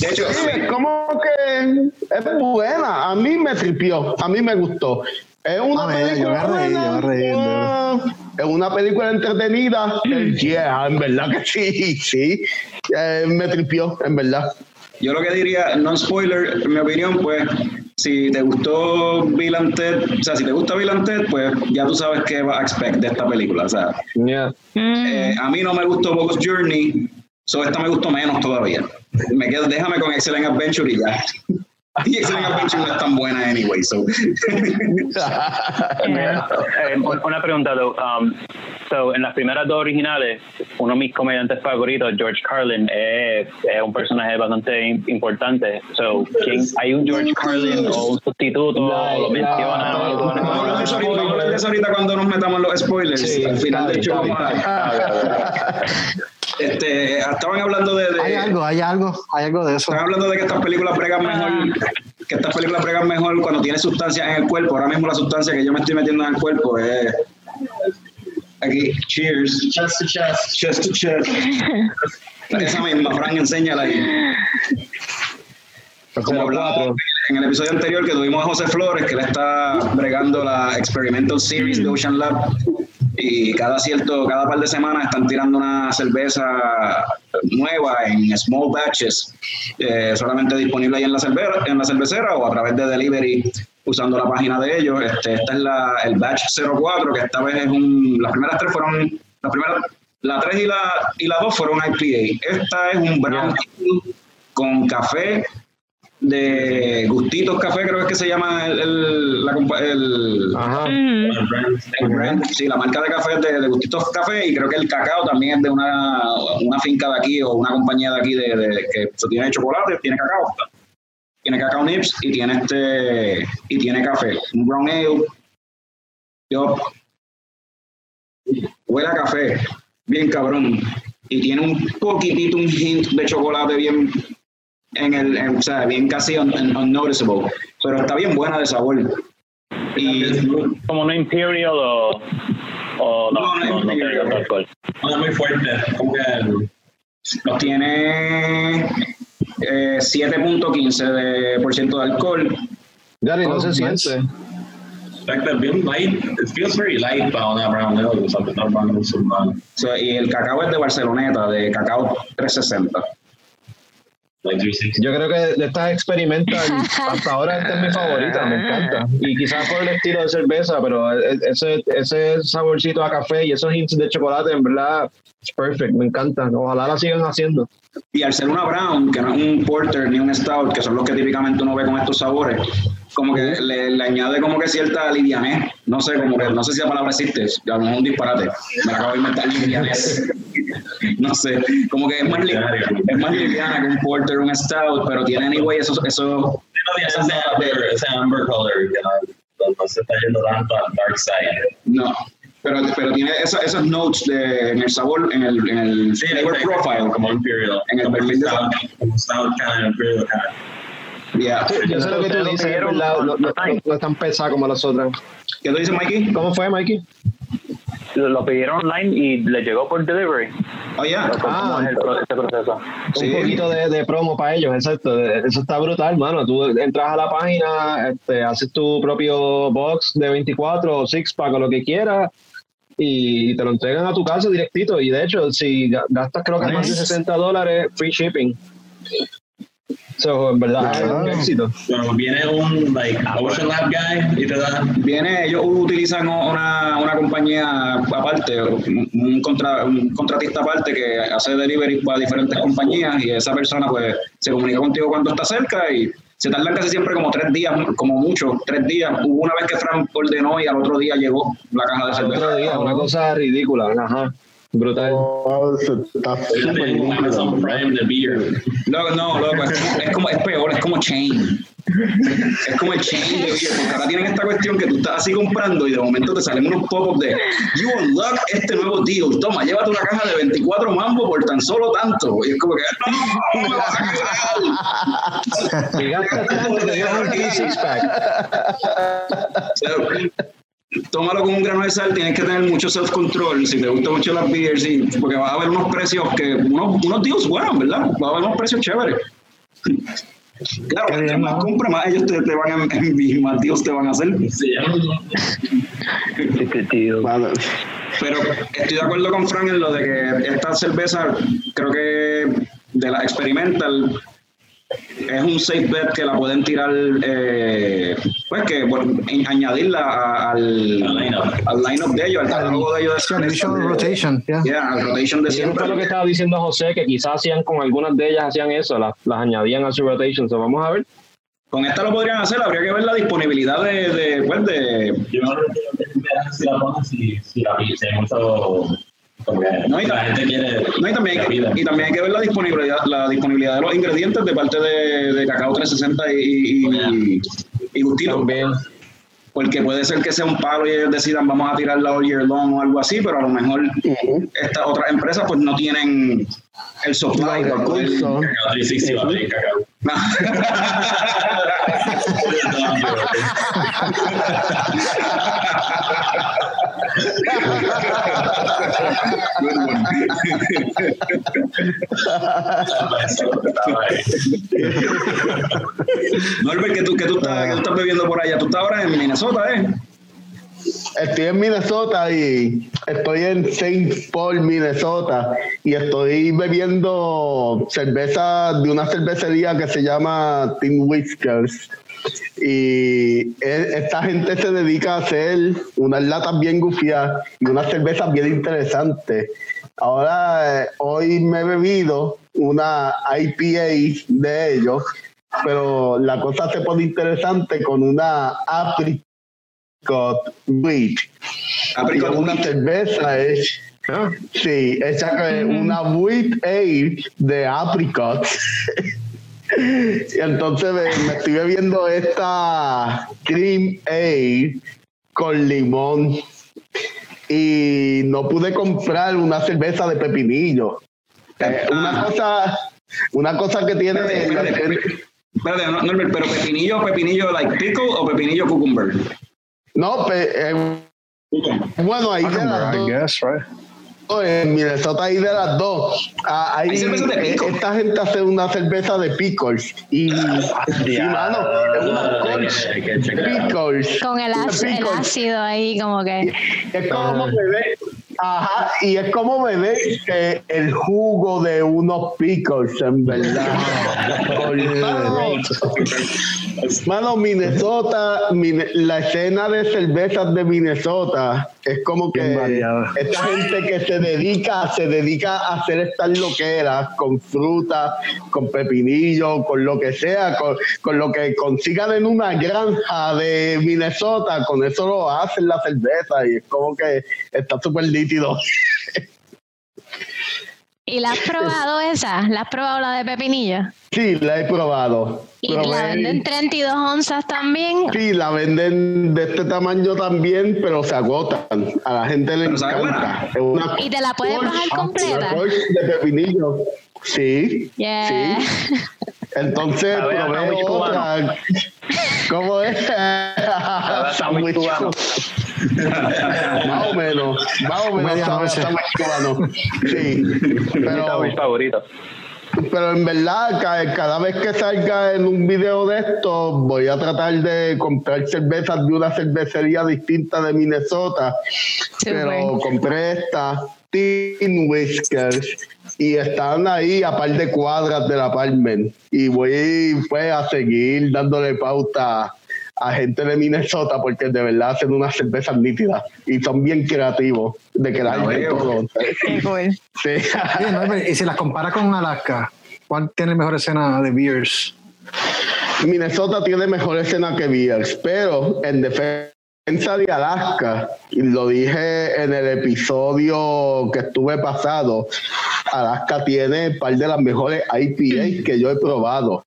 De hecho, Sí, es como que es buena. A mí me tripió, a mí me gustó. Es una yo película yo Es una película entretenida. Yeah, en verdad que sí, sí. Eh, me tripió, en verdad. yo lo que diría, no spoiler, en mi opinión, pues, si te gustó Bill and Ted, o sea, si te gusta Bill and Ted, pues ya tú sabes qué vas a expect de esta película. O sea, Yeah. Eh, a mí no me gustó Bogus Journey, so esta me gustó menos todavía. Me quedo, déjame con Excellent Adventure y ya. (laughs) Y Excellent Adventure no es tan buena anyway, so. (laughs) Eh, una pregunta, though. Um, so, en las primeras dos originales, uno de mis comediantes favoritos, George Carlin, es, es un personaje bastante im- importante. So, ¿quién, ¿Hay un George Carlin o un sustituto? O lo la- mencionan? o algo? Vamos a hablar de eso ahorita- de eso ahorita cuando nos metamos en los spoilers. Sí, Al final, de está hecho, bien, vamos a- este, estaban hablando de, de- Hay algo, hay algo, hay algo de eso. Están hablando de que estas películas bregan mejor, que estas películas bregan mejor cuando tiene sustancias en el cuerpo. Ahora mismo la sustancia que yo me estoy metiendo en el cuerpo es aquí, cheers, Chest to chest. chest to chest. (laughs) Esa misma, Frank, enséñala ahí. Como Cero hablábamos cuatro. en el episodio anterior que tuvimos a José Flores, que él está bregando la Experimental Series de Ocean Lab. Y cada cierto, cada par de semanas están tirando una cerveza nueva en small batches, eh, solamente disponible ahí en la, cervera, en la cervecera o a través de delivery usando la página de ellos. Este, esta es la, el batch 04, que esta vez es un. Las primeras tres fueron. La primera, la 3 y la, y la 2 fueron IPA. Esta es un brown con café de Gustitos Café, creo que es que se llama el, el- la compa- el- Ajá. El brand. Sí, la marca de café de, de Gustitos Café y creo que el cacao también es de una, una finca de aquí o una compañía de aquí de, de- que se tiene chocolate, tiene cacao. Tiene cacao nips y tiene este y tiene café. Un brown ale. Yo huele a café, bien cabrón. Y tiene un poquitito, un hint de chocolate bien en el, en- o sea, bien casi un, un- unnoticeable, pero está bien buena de sabor. Y Como no Imperial o, o no, No, no no, no, Imperial. alcohol. No es muy fuerte. Como que nos tiene eh, 7.15 de por ciento de alcohol. Gary, no Oh, se nice. siente. like bien light. It feels very light para una brown ale o normal musulmán. So, y el cacao es de Barceloneta, de cacao 360. Like 360. Yo creo que de estas experimental, (laughs) hasta ahora esta es mi favorita, me encanta. Y quizás por el estilo de cerveza, pero e- ese, ese saborcito a café y esos hints de chocolate, en verdad, es perfect, me encanta. Ojalá la sigan haciendo. Y al ser una brown, que no es un porter ni un stout, que son los que típicamente uno ve con estos sabores, como que le, le añade como que cierta livianez. No sé, como que no sé si la palabra existe, a lo mejor es un disparate. Me la acabo de inventar livianez. (laughs) no sé, como que es más, es más liviana que un porter, un stout, pero tiene anyway esos, esos No ese amber, color que no, no- no se está yendo tanto al dark side. no. Pero, pero tiene esos, esos notes de, en el sabor, en el, en el Sí, flavor profile. Como imperial. En el perfil de stout, como stout imperial kind. Yeah. Yo sé lo que tú lo dices, no- online. no es tan pesada como las otras. ¿Qué tú dices, Mikey? ¿Cómo fue, Mikey? Lo, lo pidieron online y le llegó por delivery. Oh, yeah. ¿Cómo Ah. es el pro- este proceso? Sí. Un poquito de, de promo para ellos, exacto. Eso está brutal, mano. Tú entras a la página, este, haces tu propio box de 24 o six pack o lo que quieras y te lo entregan a tu casa directito. Y de hecho, si ga- gastas creo que más de 60 dólares, free shipping. So, en verdad, es un éxito. Bueno, viene un like Ocean Lab guy y te da Viene, ellos utilizan una, una compañía aparte, un, un contra- un contratista aparte que hace delivery para diferentes compañías y esa persona pues se comunica contigo cuando está cerca y se tardan casi siempre como tres días, como mucho, tres días. Hubo una vez que Frank ordenó y al otro día llegó la caja de Al cerveza. otro día, una cosa ridícula, ajá. Brutal. Oh, está. Amazon Prime de beer. No, no, loco, es, como- es peor, es como chain. Es como el chain de beer, porque ahora tienen esta cuestión que tú estás así comprando y de momento te salen unos pop-ups de You unlock este nuevo deal, toma, llévate una caja de 24 mambo por tan solo tanto. Y es como que, no, me vas a gastas tanto, te llevas un. Tómalo con un grano de sal, tienes que tener mucho self-control si te gustan mucho las beers, y, porque vas a ver unos precios que, unos, unos deals buenos, ¿verdad? Vas a ver unos precios chéveres. Claro, entre más compras, más ellos te, te van a enviar, (laughs) más deals te van a hacer. Sí, Pero estoy de acuerdo con Frank en lo de que esta cerveza, creo que de la experimental, es un safe bet que la pueden tirar, eh, pues que bueno, en- añadirla a- al, Al line-up. de ellos, al catálogo de ellos. de de- rotation, yeah. Yeah, al rotation de siempre. fue lo que estaba diciendo José, que quizás hacían con algunas de ellas, hacían eso, las, las añadían a su rotation. So, vamos a ver. Con esta lo podrían hacer, habría que ver la disponibilidad de, de, pues de Yo no sé si la pones si, si la mucho. No, y la ta- gente quiere. No, y también, hay que, y también hay que ver la disponibilidad, la disponibilidad de los ingredientes de parte de, de Cacao 360 y, y, y, Gustito. También. Porque puede ser que sea un palo y ellos decidan vamos a tirarla all year long o algo así, pero a lo mejor estas otras empresas pues no tienen el supply. Recursos. Cacao 360 va a venir cacao. No. (laughs) (laughs) (laughs) Norbert, ¿qué tú, qué tú, estás, qué tú estás bebiendo por allá? Tú estás ahora en Minnesota, ¿eh? Estoy en Minnesota y estoy en St. Paul, Minnesota, y estoy bebiendo cerveza de una cervecería que se llama Tin Whiskers. Y e- esta gente se dedica a hacer unas latas bien gufiadas y unas cervezas bien interesantes. Ahora, eh, hoy me he bebido una IPA de ellos, pero la cosa se pone interesante con una apricot wheat. Apricot una wheat. cerveza es sí, hecha con una wheat ale de apricot. (laughs) y entonces me, me estoy bebiendo esta cream ale con limón y no pude comprar una cerveza de pepinillo. Eh, una cosa una cosa que tiene Espérate, espérate, espérate, no- Norbert, pero pepinillo, pepinillo like pickle o pepinillo cucumber? No, pe- eh, bueno, ahí las I guess, right? En Minnesota hay de las dos. Ah, hay- Hay cerveza de eh, esta gente hace una cerveza de pickles. Y, y mano, es una Kolsch Hay que checar. pickles. Con el, ac- el ácido ahí, como que. Es como beber, ajá, y es como beber eh, el jugo de unos pickles, en verdad. (laughs) Mano, Minnesota, Mine- la escena de cervezas de Minnesota es como que esta gente que se dedica, se dedica a hacer estas loqueras con fruta, con pepinillo, con lo que sea, con, con lo que consigan en una granja de Minnesota, con eso lo hacen la cerveza y es como que está súper nítido. ¿Y la has probado esa? ¿La has probado la de pepinillo? Sí, la he probado. ¿Y la Probé- venden 32 onzas también? Sí, la venden de este tamaño también, pero se agotan. A la gente le encanta. Es una ¿Y te la puedes bajar completa? de pepinillo. Sí, Yeah. sí. Entonces, ver, probé otra. ¿Cómo es? sándwich cubano. más o menos. Más o menos sándwich cubano. Sí. (laughs) Mi Pero, sándwich favorito. pero en verdad, ca- cada vez que salga en un video de esto, voy a tratar de comprar cervezas de una cervecería distinta de Minnesota. Pero compré esta Teen Whiskers y están ahí a par de cuadras de la Palmer. Y voy pues, a seguir dándole pauta a gente de Minnesota porque de verdad hacen unas cervezas nítidas y son bien creativos de que la gente veo. todo. Qué cool. Sí. Y si las compara con Alaska, ¿cuál tiene mejor escena de beers? Minnesota tiene mejor escena que Beers, pero en defensa de Alaska, y lo dije en el episodio que estuve pasado, Alaska tiene un par de las mejores IPA que yo he probado.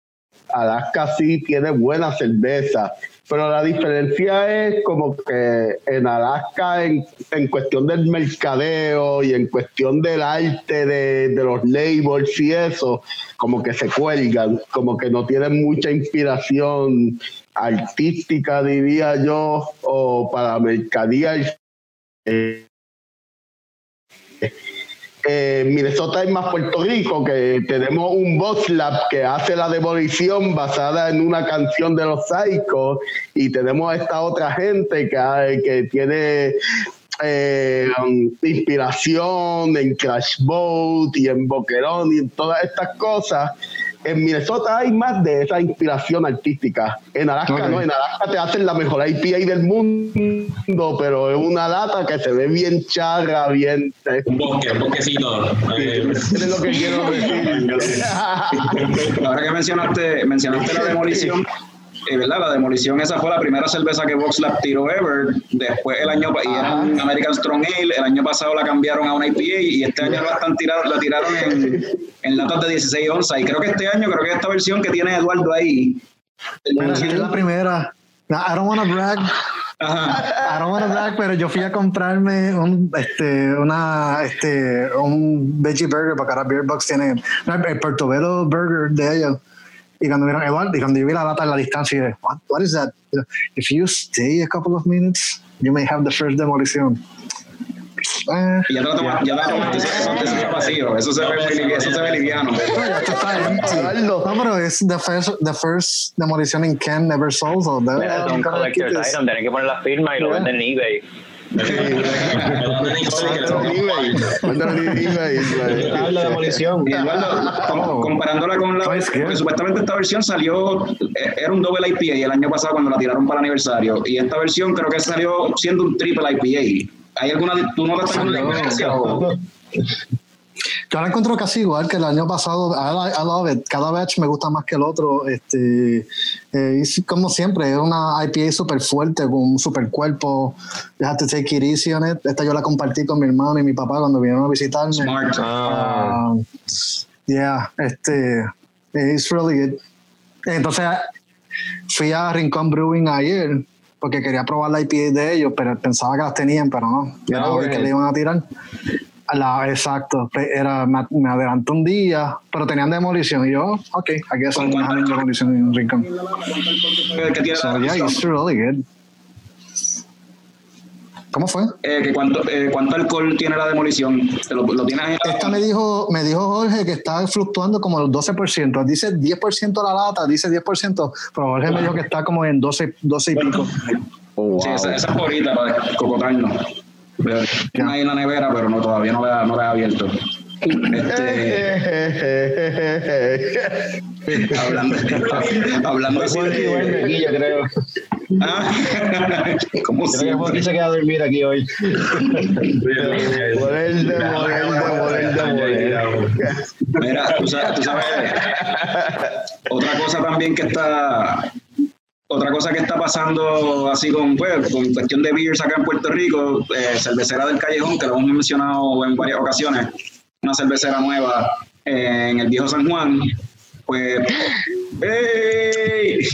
Alaska sí tiene buena cerveza, pero la diferencia es como que en Alaska, en, en cuestión del mercadeo y en cuestión del arte de, de los labels y eso, como que se cuelgan, como que no tienen mucha inspiración artística, diría yo, o para mercadear. Eh, eh, Minnesota es más Puerto Rico, que tenemos un boss lab que hace la demolición basada en una canción de los Psychos y tenemos a esta otra gente que, que tiene eh, inspiración en Crash Boat y en Boquerón y en todas estas cosas. En Minnesota hay más de esa inspiración artística. En Alaska no, en Alaska te hacen la mejor IPA del mundo, pero es una lata que se ve bien charra, bien... Un bosque, un bosquecito. Eh, Es lo que quiero decir. (laughs) Ahora que mencionaste, mencionaste la demolición, eh, ¿verdad? La demolición, esa fue la primera cerveza que VoxLab tiró ever. Después, el año y era un American Strong Ale. El año pasado la cambiaron a una IPA y este año la, están tirado, la tiraron en, en latas de 16 onzas. Y creo que este año, creo que esta versión que tiene Eduardo ahí. Mira, esta es la primera. I don't wanna brag. Ajá. I don't wanna brag, pero yo fui a comprarme un, este, una, este, un veggie burger porque ahora Beer Box tiene el Portobello Burger de ellos. Y cuando vieron Eduardo, y cuando yo vi la lata en la distancia, dije, what, what is that? If you stay a couple of minutes, you may have the first demolition. Eh, Y ya te ya la tomaste, eso, eso, eso vacío. Eso se ve, eso se ve liviano. no, pero es the first, the first demolition in Ken ever sold. So that, un collector's item, tienen que poner la firma y lo Yeah. venden en eBay. Demolición. Comparándola con la porque supuestamente esta versión salió, eh, era un double IPA el año pasado cuando la tiraron para el aniversario. Y esta versión creo que salió siendo un triple IPA. ¿Hay alguna, tú notas alguna diferencia? Yo la encuentro casi igual que el año pasado. I, like- I love it. Cada batch me gusta más que el otro. Este, eh, y como siempre, es una IPA súper fuerte, con un super cuerpo. To take it easy on it. Esta yo la compartí con mi hermano y mi papá cuando vinieron a visitarme. Smart. Ah, Um, yeah, este, it's really good. Entonces, fui a Rincón Brewing ayer porque quería probar la IPA de ellos, pero pensaba que las tenían, pero no. Yo no vi que le iban a tirar. La, exacto, era, me, me adelantó un día, pero tenían demolición. Y yo, ok, guess I'm having demolition en Rincón. ¿Qué tiene So, yeah, it's really good. ¿Cómo fue? Eh, que cuánto, eh, ¿Cuánto alcohol tiene la demolición? ¿Te ¿Lo, lo tienes ahí? Esta me dijo, me dijo Jorge que está fluctuando como el 12%. Dice 10% la lata, dice 10%, pero Jorge me dijo que está como en 12, 12 y pico. Oh, Sí, wow. esa, esa es ahorita para cocotarnos. Tiene ahí en la nevera, pero no, todavía no la, no la he abierto. Este, (laughs) hablando, hablando así de... aquí, yo creo. Ah, como Creo que se queda a dormir aquí hoy. Mira, tú sabes, tú sabes, otra cosa también que está, otra cosa que está pasando así con, pues, con cuestión de beers acá en Puerto Rico, eh, cervecera del Callejón, que lo hemos mencionado en varias ocasiones, una cervecera nueva eh, en el viejo San Juan, pues, (gasps) ¡ey! (laughs)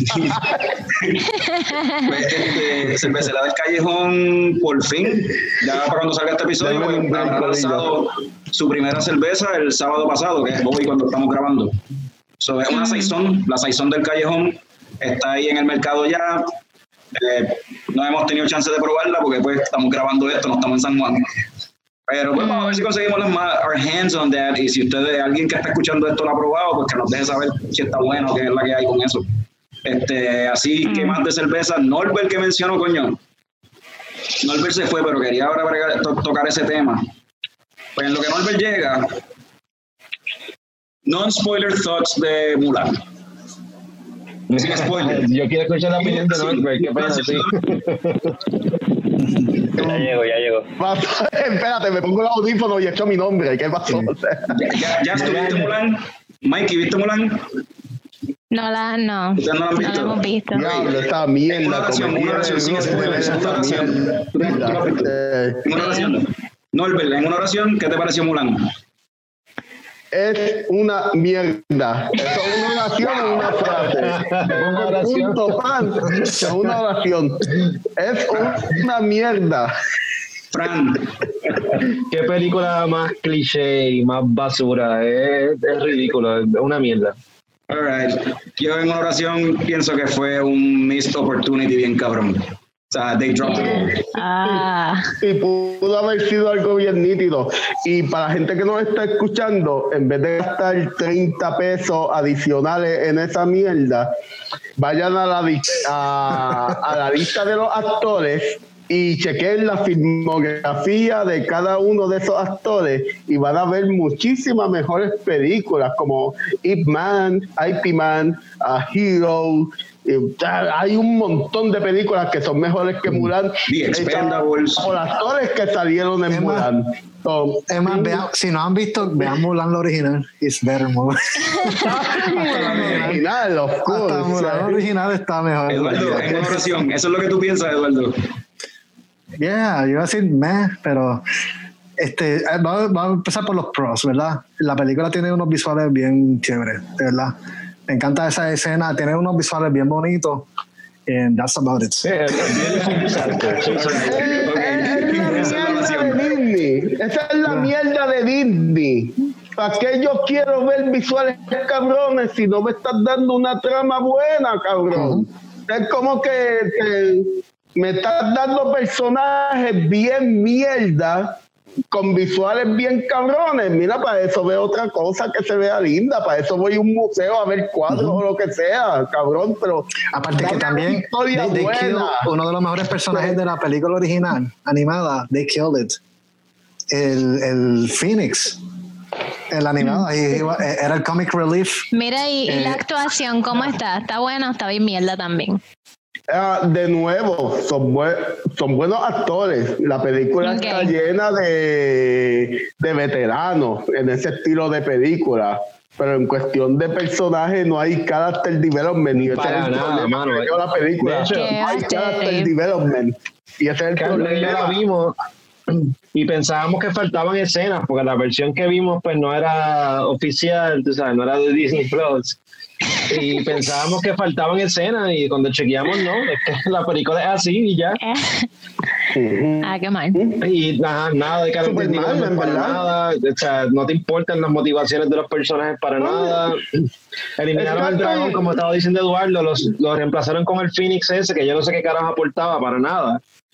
Pues, este, cervecera del Callejón, por fin, ya para cuando salga este episodio, un pues, brinco, lanzado su primera cerveza el sábado pasado, que es hoy cuando estamos grabando. So, es una Saison, la Saison del Callejón, está ahí en el mercado ya. Eh, no hemos tenido chance de probarla porque pues estamos grabando esto, no estamos en San Juan. Pero pues, vamos a ver si conseguimos las más, our hands on that. Y si ustedes, alguien que está escuchando esto lo ha probado, pues que nos deje saber si está bueno, qué es la que hay con eso. Este, así que más de cerveza. Norbert que mencionó, coño. Norbert se fue, pero quería ahora bregar- to- tocar ese tema. Pues en lo que Norbert llega, non-spoiler thoughts de Mulan. Sin spoiler. Yo quiero escuchar la opinión de Norbert, qué pena, sí. Ya llegó, ya llegó. Pasó- Espérate, me pongo el audífono y echo mi nombre. ¿Qué pasó? Ya, ya, ya estuviste Mulan. Mikey, ¿viste Mulan? No la, no. ¿Ustedes no la han No la visto? hemos visto. Diablo, esta mierda. Una oración, una oración, sin spoilers, una oración. Eh, En una oración. Norbert, en una oración, ¿qué te pareció Mulan? Es una mierda. Eso es una oración o una frase. (laughs) El oración. punto, pan. Es una oración. Es una mierda. Fran, Qué película más cliché y más basura. Es, es ridículo, es una mierda. alright. Yo en una oración pienso que fue un missed opportunity bien cabrón. O sea, they dropped the ball. Ah, Y pudo haber sido algo bien nítido. Y para la gente que nos está escuchando, en vez de gastar 30 pesos adicionales en esa mierda, vayan a la, a, a la lista de los actores y chequen la filmografía de cada uno de esos actores y van a ver muchísimas mejores películas como Ip Man, IP Man, a Hero. hay un montón de películas que son mejores que Mulan. The Expendables. Por actores que salieron en Mulan. So, Es más, vea- si no han visto, vean Mulan la original. It's better movie. (laughs) original, of Hasta course. Mulan la original está mejor. Eduardo, en una oración. Eso es lo que tú piensas, Eduardo. Yeah, yo iba a decir meh, pero este, eh, vamos, vamos a empezar por los pros, ¿verdad? La película tiene unos visuales bien chéveres, verdad. Me encanta esa escena, tiene unos visuales bien bonitos. And that's about it. Sí, es- es la la mierda de Disney. Esa es la mierda de Disney. ¿Para qué yo quiero ver visuales cabrones si no me estás dando una trama buena, cabrón? Es como que, que me estás dando personajes bien mierda con visuales bien cabrones. Mira, para eso veo otra cosa que se vea linda. Para eso voy a un museo a ver cuadros o lo que sea, cabrón. Pero Aparte que también una historia they- they buena. killed uno de los mejores personajes de la película original animada, they killed it. El, el Phoenix, el animado, y iba- era el comic relief. mira, y, y la Eh, actuación, ¿cómo está? ¿Está buena o está bien mierda también? Ah, de nuevo, son, bue- son buenos actores. La película está llena de, de veteranos en ese estilo de película. Pero en cuestión de personajes no hay character development. Y ese Para es el nada, problema mano. la película. De hecho, no hay character development. Y ese es el yo la problema. vimos y pensábamos que faltaban escenas porque la versión que vimos pues no era oficial, tú sabes, no era de Disney Plus. Y pensábamos que faltaban escenas y cuando chequeamos no, es que la película es así y ya. Ujú. Ah, qué mal. Y nada, nada de Súper mal, en para nada, o sea, no te importan las motivaciones de los personajes para nada. Eliminaron al dragón, como estaba diciendo Eduardo, los, lo reemplazaron con el Phoenix ese, que yo no sé qué carajo aportaba para nada.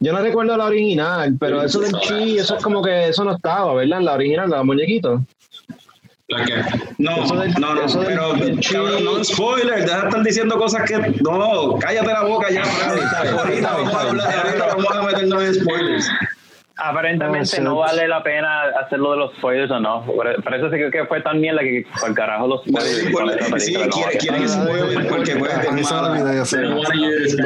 Yo no recuerdo la original, pero eso del chi, eso es como que eso no estaba, ¿verdad? La original, la muñequito. ¿La qué? No, del- no, no, del- pero cabrón, no spoiler, deja de estar diciendo cosas que no, cállate la boca ya, ahorita vamos a meternos en spoilers. Aparentemente Oh, no vale la pena hacerlo de los spoilers o no. Por, por eso sí que- que fue tan mierda que por carajo los Bueno, spoilers. sí, película, no quiere- porque pues, es se spend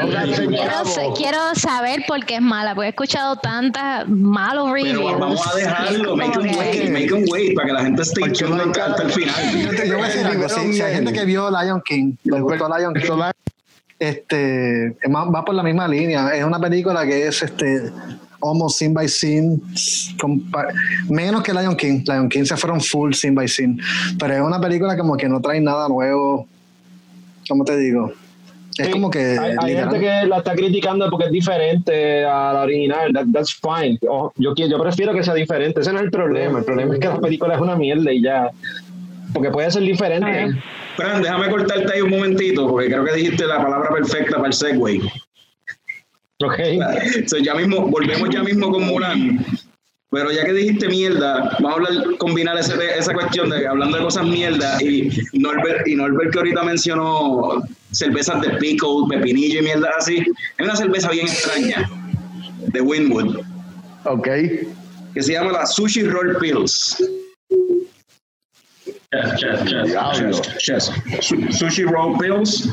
Pónganse money. Quiero, quiero saber por qué es mala, porque he escuchado tantas malos reviews. Pero vamos a dejarlo, make que- wait, make them wait para que la gente esté Porque hay hasta el Yo, final. yo voy a decir algo, si, si hay gente que vio Lion King, le gustó Lion King, este, es más- va por la misma línea. Es una película que es este almost scene by scene, menos que Lion King. Lion King se fueron full scene by scene, pero es una película como que no trae nada nuevo. ¿Cómo te digo? Es Sí, como que hay, hay gente que la está criticando porque es diferente a la original. That- that's fine. O- yo, yo prefiero que sea diferente. Ese no es el problema. El problema es que la película es una mierda y ya. Porque puede ser diferente. Fran, déjame cortarte ahí un momentito, porque creo que dijiste la palabra perfecta para el segue. Ok. (laughs) So, ya mismo, volvemos ya mismo con Mulan. Pero ya que dijiste mierda, vamos a hablar, combinar ese- esa cuestión de hablando de cosas mierda y Norbert, y Norbert que ahorita mencionó cervezas de pickle, pepinillo y mierda así. Hay una cerveza bien extraña de Winwood ok que se llama la Sushi Roll Pills. Diablo Chess. Su- Sushi Roll Pills.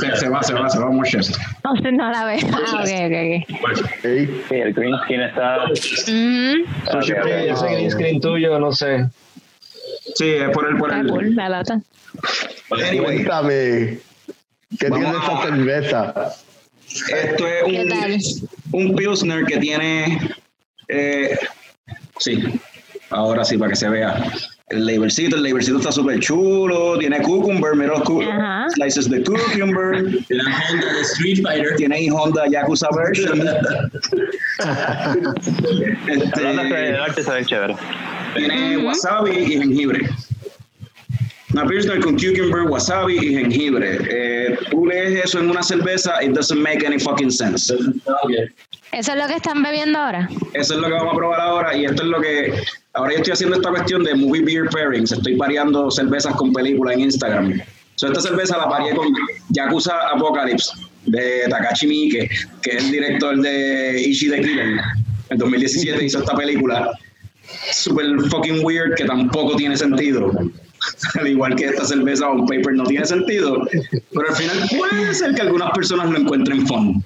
Se, se va, se va, se va chest. Entonces no la veo. Ah, ok, ok, Pues, ok. Sí, el green skin está. Mm, ok. ese green screen tuyo, no sé. Sí, es por el, por el. cool, la lata. Anyway, cuéntame ¿qué Vamos tiene a- esa cerveza? esto es un, un Pilsner que tiene. eh, sí, ahora sí, para que se vea. El labelcito, el labelcito está súper chulo. Tiene cucumber, mira los cu- Ajá. slices de cucumber. (laughs) tiene a Honda de Street Fighter. Tiene ahí Honda Yakuza version. Hablando (laughs) Este, de arte, chévere. tiene wasabi y jengibre. Una Pilsner con cucumber, wasabi y jengibre. Eh, tú lees eso en una cerveza, it doesn't make any fucking sense. ¿Eso es lo que están bebiendo ahora? Eso es lo que vamos a probar ahora y esto es lo que... Ahora yo estoy haciendo esta cuestión de movie beer pairings. Estoy variando cervezas con películas en Instagram. So, esta cerveza la varié con Yakuza Apocalypse de Takashi Miike, que es el director de Ishi the Killer. En 2017 hizo esta película super fucking weird que tampoco tiene sentido. (laughs) Al igual que esta cerveza on paper no tiene sentido, pero al final puede ser que algunas personas lo encuentren fun.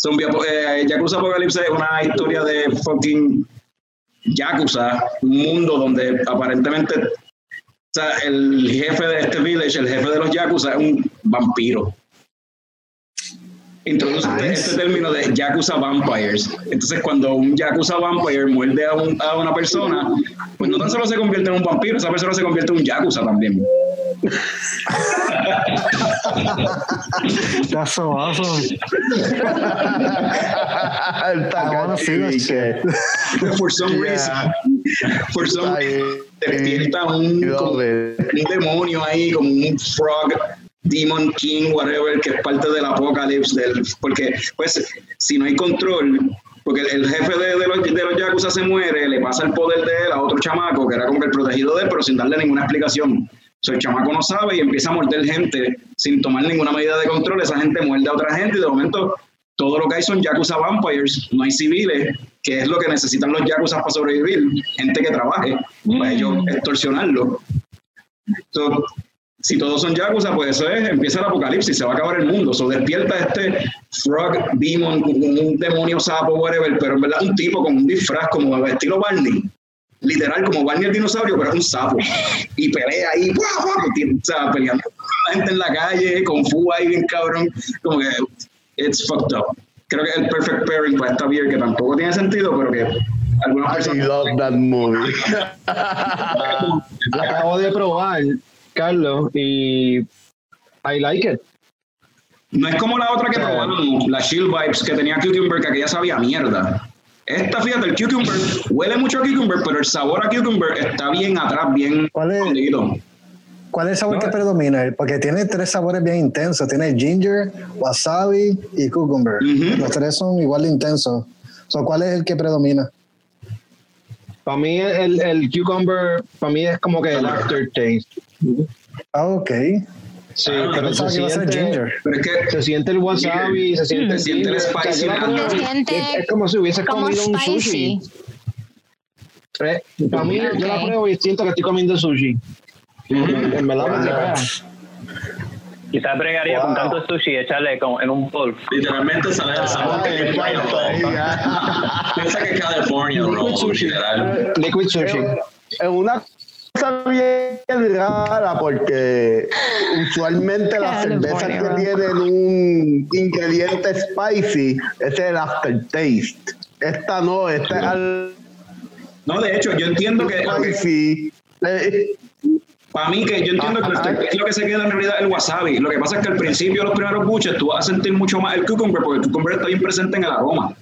Zombie eh, Yakuza Apocalypse es una historia de fucking Yakuza, un mundo donde aparentemente o sea, el jefe de este village, el jefe de los Yakuza es un vampiro. Introduce este- Nice. este término de Yakuza Vampires. Entonces, cuando un Yakuza Vampire muerde a, un- a una persona, pues no tan solo se convierte en un vampiro, esa persona se convierte en un Yakuza también. That's so awesome. El Takashi Miike. For some Yeah. reason, for some reason, despierta un, como Joder. un demonio ahí, como un frog, demon king, whatever, que es parte del apocalipsis, del, porque pues si no hay control, porque el, el jefe de, de los, de los Yakuza se muere, le pasa el poder de él a otro chamaco, que era como el protegido de él, pero sin darle ninguna explicación. O sea, el chamaco no sabe y empieza a morder gente sin tomar ninguna medida de control, esa gente muerde a otra gente y de momento todo lo que hay son Yakuza Vampires, no hay civiles, que es lo que necesitan los Yakuza para sobrevivir, gente que trabaje, para ellos extorsionarlo. So, si todos son Yakuza, pues eso es, empieza el apocalipsis, se va a acabar el mundo. So, despierta este frog demon, un, un demonio sapo, whatever, pero en verdad un tipo con un disfraz como estilo Barney. Literal, como Barney el dinosaurio, pero es un sapo. Y pelea ahí, ¡buah, buah! o sea, peleando con la gente en la calle, con fu ahí bien cabrón. Como que, it's fucked up. Creo que es el perfect pairing para esta beer, que tampoco tiene sentido, pero que algunas I love that movie. La acabo de probar, Carlos, y I like it. No es como la otra que O sea, probamos, la Shield Vibes, que tenía Cucumber, que aquella sabía mierda. Esta, fíjate, el Cucumber huele mucho a Cucumber, pero el sabor a Cucumber está bien atrás, bien ¿Cuál es? escondido. ¿Cuál es el sabor No. que predomina? Porque tiene tres sabores bien intensos. Tiene ginger, wasabi y cucumber. Los tres son igual de intensos. So, ¿Cuál es el que predomina? Para mí el, el cucumber, para mí es como que el aftertaste. Ah, ok. Sí, Ah, pero se ser siente, ginger. Pero es que se siente el wasabi, se siente, Se siente el ginger. O sea, spicy Se es, es como si hubiese como comido un spicy. sushi. Eh, Para mí, yo la pruebo y siento que estoy comiendo sushi. En verdad me. Quizás bregaría con tanto sushi y echarle como en un bowl. Literalmente sale el sabor que ah. Piensa que California Liquid roll, sushi. literal. Liquid sushi. Es una cosa bien rara porque usualmente las cervezas que tienen un ingrediente spicy es el aftertaste. Esta no, esta es al No, de hecho, yo entiendo que spicy. Eh, para mí que yo entiendo que el aftertaste es lo que se queda en realidad el wasabi. Lo que pasa es que al principio los primeros buches tú vas a sentir mucho más el cucumber porque el cucumber está bien presente en el aroma.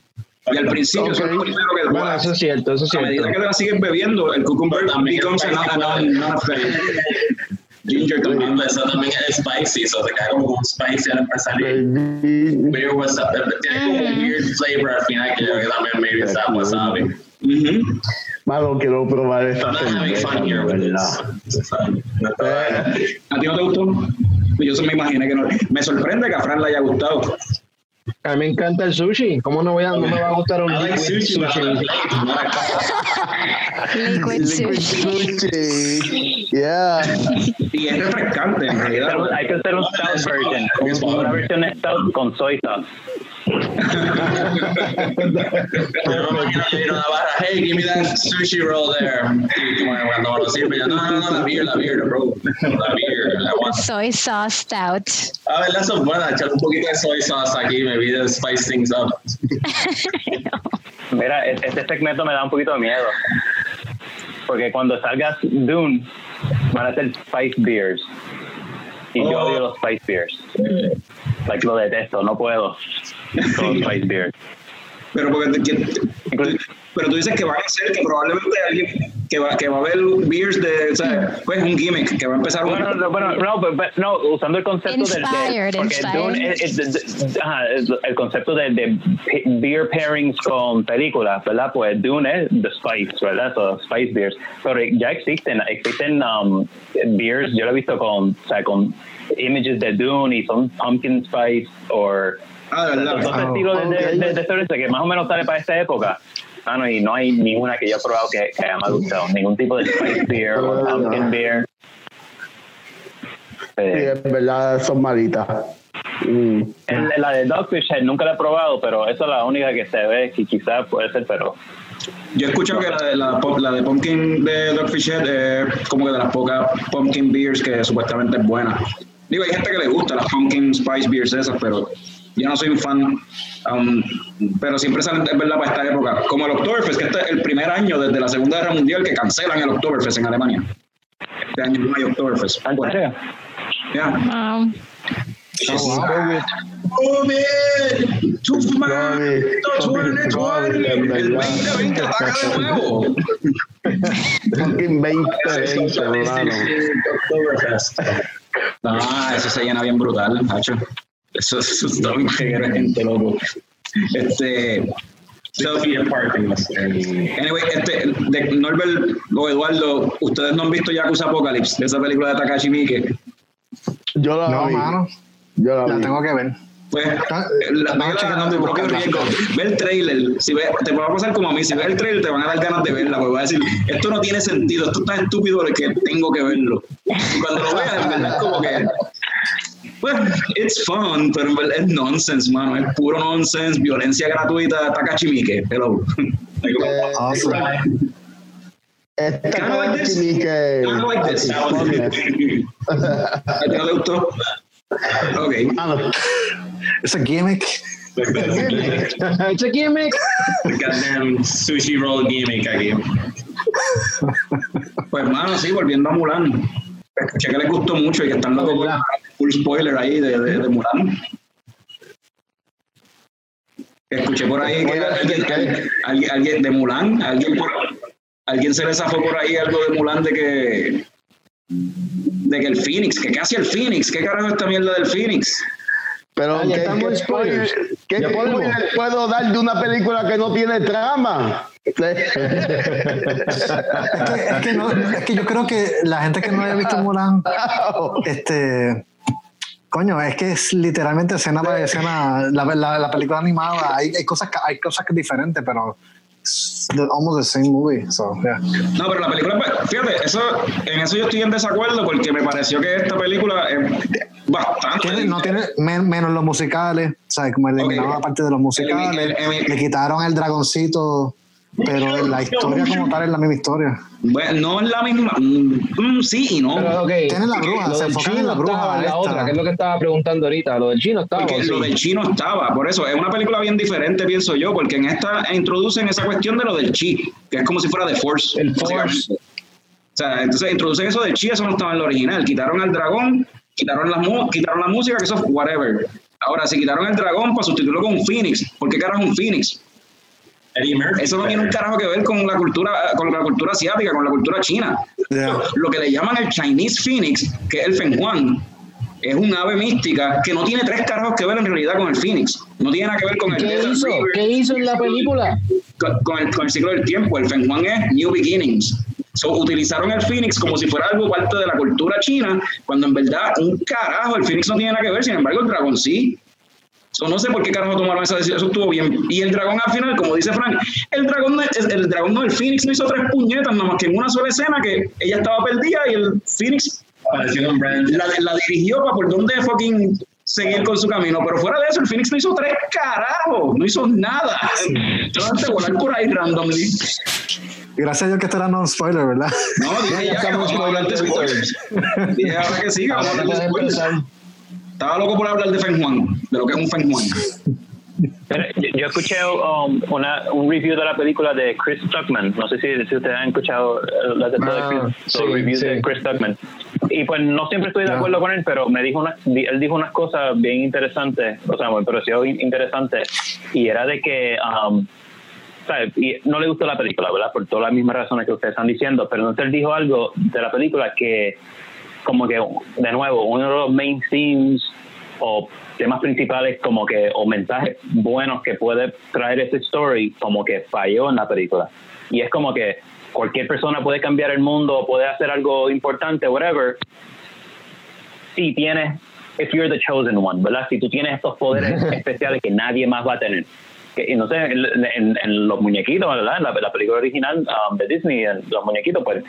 Y al principio eso es lo primero que Bueno, eso es cierto, eso es a medida cierto. que te la sigues bebiendo, el cucumber También becomes el a spicy non- puede- non- non-effect. Ginger también. También, eso también es spicy, so se cae como un spicy al empezar. eh, Weird wasabi. Tiene como un weird flavor al final que yo creo que también maybe es that wasabi. Ujú. Mano, quiero probar esta te- ¿A ti no te gustó? Yo se me imaginé que no. Me sorprende que a Fran le haya gustado. A mí me encanta el sushi. ¿Cómo no, voy a, no me va a gustar un I like liquid sushi, but sushi? I'm like, a Liquid Liquid sushi. sushi. (laughs) Yeah. Y es refrescante, en realidad. Hay que hacer un stout version, un- una versión stout con soy sauce. Yo me imagino yo ir barra, hey, give me that sushi roll there. Y cuando lo sirve, yo, no, no, no, la beer, la beer, bro. La beer, I want. Soy sauce stout. A ver, eso es buena, echar un poquito de soy sauce aquí, maybe to spice things up. Mira, e- este segmento me da un poquito de miedo. Porque cuando salga Dune, van a ser Spice Beers. Y yo Oh. odio los Spice Beers. Like, lo detesto, no puedo. Con (laughs) Spice Beers. Pero, porque, te- que- Incluso- pero tú dices que van a ser que probablemente alguien que va, que va a haber beers de, o sea, pues un gimmick, que va a empezar un. Bueno, no, bueno, no, pero- pero- no, usando el concepto del- Inspired, de, porque. Dune es- ajá, es el concepto de, de beer pairings con películas, ¿verdad? Pues Dune es The Spice, ¿verdad? So, Spice beers, pero ya existen, existen um, beers, yo lo he visto con, o sea, con images de Dune y son pumpkin spice o Ah, de verdad. los dos Ah, estilos de, de, ok. de- de cerveza que más o menos sale para esta época. Ah, no, y no hay ninguna que yo he probado que, que me ha gustado. Ningún tipo de spice beer o pumpkin beer. Sí, Eh, es verdad, son malitas. Mm. el- la de Dogfish Head nunca la he probado, pero esa es la única que se ve que quizás puede ser, pero Yo he escuchado que la de, la, de Pumpkin de Dogfish Head es como que de las pocas Pumpkin Beers que supuestamente es buena. Digo, hay gente que le gusta las Pumpkin Spice Beers esas, pero yo no soy un fan. um, pero siempre salen, es verdad, para esta época. Como el Oktoberfest, que este es el primer año desde la Segunda Guerra Mundial que cancelan el Oktoberfest en Alemania. Este año no hay Oktoberfest. ¿En Bueno, ya. Wow. COVID, COVID, 2020, COVID, el verdad. 2020 ataca de nuevo. Fucking 2020, hermano. Oktoberfest. Ah, eso se llena bien brutal, Hacho. Eso, eso está bien reguero de gente, loco. Este. so, anyway, este, de Norbert o Eduardo, ustedes no han visto Yakuza Apocalypse, esa película de Takashi Miike. Yo la No, vi. mano. Yo la La vi. tengo que ver. Pues, la, no, te tu propio riesgo. Ve el trailer, si ve, te va a pasar como a mí, si ves el trailer te van a dar ganas de verla, porque vas a decir, esto no tiene sentido, esto es tan estúpido que tengo que verlo. Y cuando lo veas, en verdad es como que, pues, it's fun, pero en verdad es nonsense, mano, es puro nonsense, violencia gratuita, Takashi Miike, hello. Eh, Awesome. Esta Kinda like this. Like this. (laughs) ¿A? Ok. Mano, It's a gimmick. It's a gimmick. Goddamn sushi roll gimmick aquí. Pues hermano, sí, volviendo a Mulan. Escuché que les gustó mucho y que están ¿Verdad? full spoiler ahí de, de, de Mulan. Escuché por ahí que alguien, alguien, alguien de Mulan, alguien, por, alguien se le zafó por ahí algo de Mulan de que de que el Phoenix, que casi el Phoenix, ¿qué carajo es esta mierda del Phoenix? Pero Ah, ¿qué, estamos qué spoilers. qué spoiler puedo dar de una película que no tiene trama? (laughs) Es que, es, que no- es que yo creo que la gente que no haya visto Mulan, (laughs) este, coño, es que es literalmente escena para escena, la, la, la película animada, hay, hay cosas que, hay cosas que es diferente, pero almost the same movie, so, yeah. No, pero la película, fíjate, eso, en eso yo estoy en desacuerdo porque me pareció que esta película es bastante. Tiene- no tiene men- menos los musicales, o sea, como eliminaron Ok. la parte de los musicales, le quitaron el dragoncito, pero la historia como tal es la misma historia. Bueno, no es la misma. mm, mm, sí y no. Pero, ok. Tiene la bruja, Lo se del enfocan en chino la bruja estaba la esta. otra, que es lo que estaba preguntando ahorita. Lo del chino estaba. Porque ¿o sí? lo del chino estaba, por eso es una película bien diferente, pienso yo, porque en esta introducen esa cuestión de lo del chi, que es como si fuera de Force. El. Force. O sea, entonces introducen eso del chi, eso no estaba en el original. Quitaron al dragón, quitaron la, mu- quitaron la música, que eso es whatever. Ahora, si quitaron el dragón para sustituirlo con un Phoenix, ¿por qué carajo un Phoenix? Eddie Murphy. Eso no tiene un carajo que ver con la cultura, con la cultura asiática, con la cultura china. Yeah. Lo que le llaman el Chinese Phoenix, que es el Fenghuang, es un ave mística que no tiene tres carajos que ver en realidad con el Phoenix. No tiene nada que ver con el ¿Qué Desert hizo? River, ¿Qué hizo en la película? con, con el, con el ciclo del tiempo. El Fenghuang es New Beginnings. So, utilizaron el Phoenix como si fuera algo parte de la cultura china, cuando en verdad un carajo, el Phoenix no tiene nada que ver, sin embargo el dragón sí. So, no sé por qué carajo tomaron esa decisión, eso estuvo bien. Y el dragón al final, como dice Frank, el dragón, no- el dragón no, el Phoenix no hizo tres puñetas, nada más que en una sola escena que ella estaba perdida y el Phoenix la, la dirigió para por dónde fucking seguir con su camino. Pero fuera de eso, el Phoenix no hizo tres carajos, no hizo nada. Solamente volar por ahí randomly. Gracias a Dios que esto era non-spoiler, ¿verdad? No, dije ya, a hablar de spoilers. Dije ahora que sí, que vamos a Ahora hablar de spoilers. Estaba loco por hablar de Feng Juan, de lo que es un Feng Juan. Pero yo, escuché um, una, un review de la película de Chris Tuckman. No sé si, si ustedes han escuchado eh, las de todo Ah, Chris- sí, los reviews sí. de Chris Tuckman. Y pues no siempre estoy de acuerdo con él, pero me dijo una, él dijo unas cosas bien interesantes, o sea, me pareció in- interesante. Y era de que, um, ¿sabes? Y no le gustó la película, ¿verdad? Por todas las mismas razones que ustedes están diciendo. Pero entonces él dijo algo de la película que, como que, de nuevo, uno de los main themes o temas principales como que o mensajes buenos que puede traer ese story como que falló en la película y es como que cualquier persona puede cambiar el mundo puede hacer algo importante whatever si tienes if you're the chosen one verdad si tú tienes estos poderes (laughs) especiales que nadie más va a tener que, y no sé en, en- los muñequitos verdad en la, la película original um, de Disney en los muñequitos pues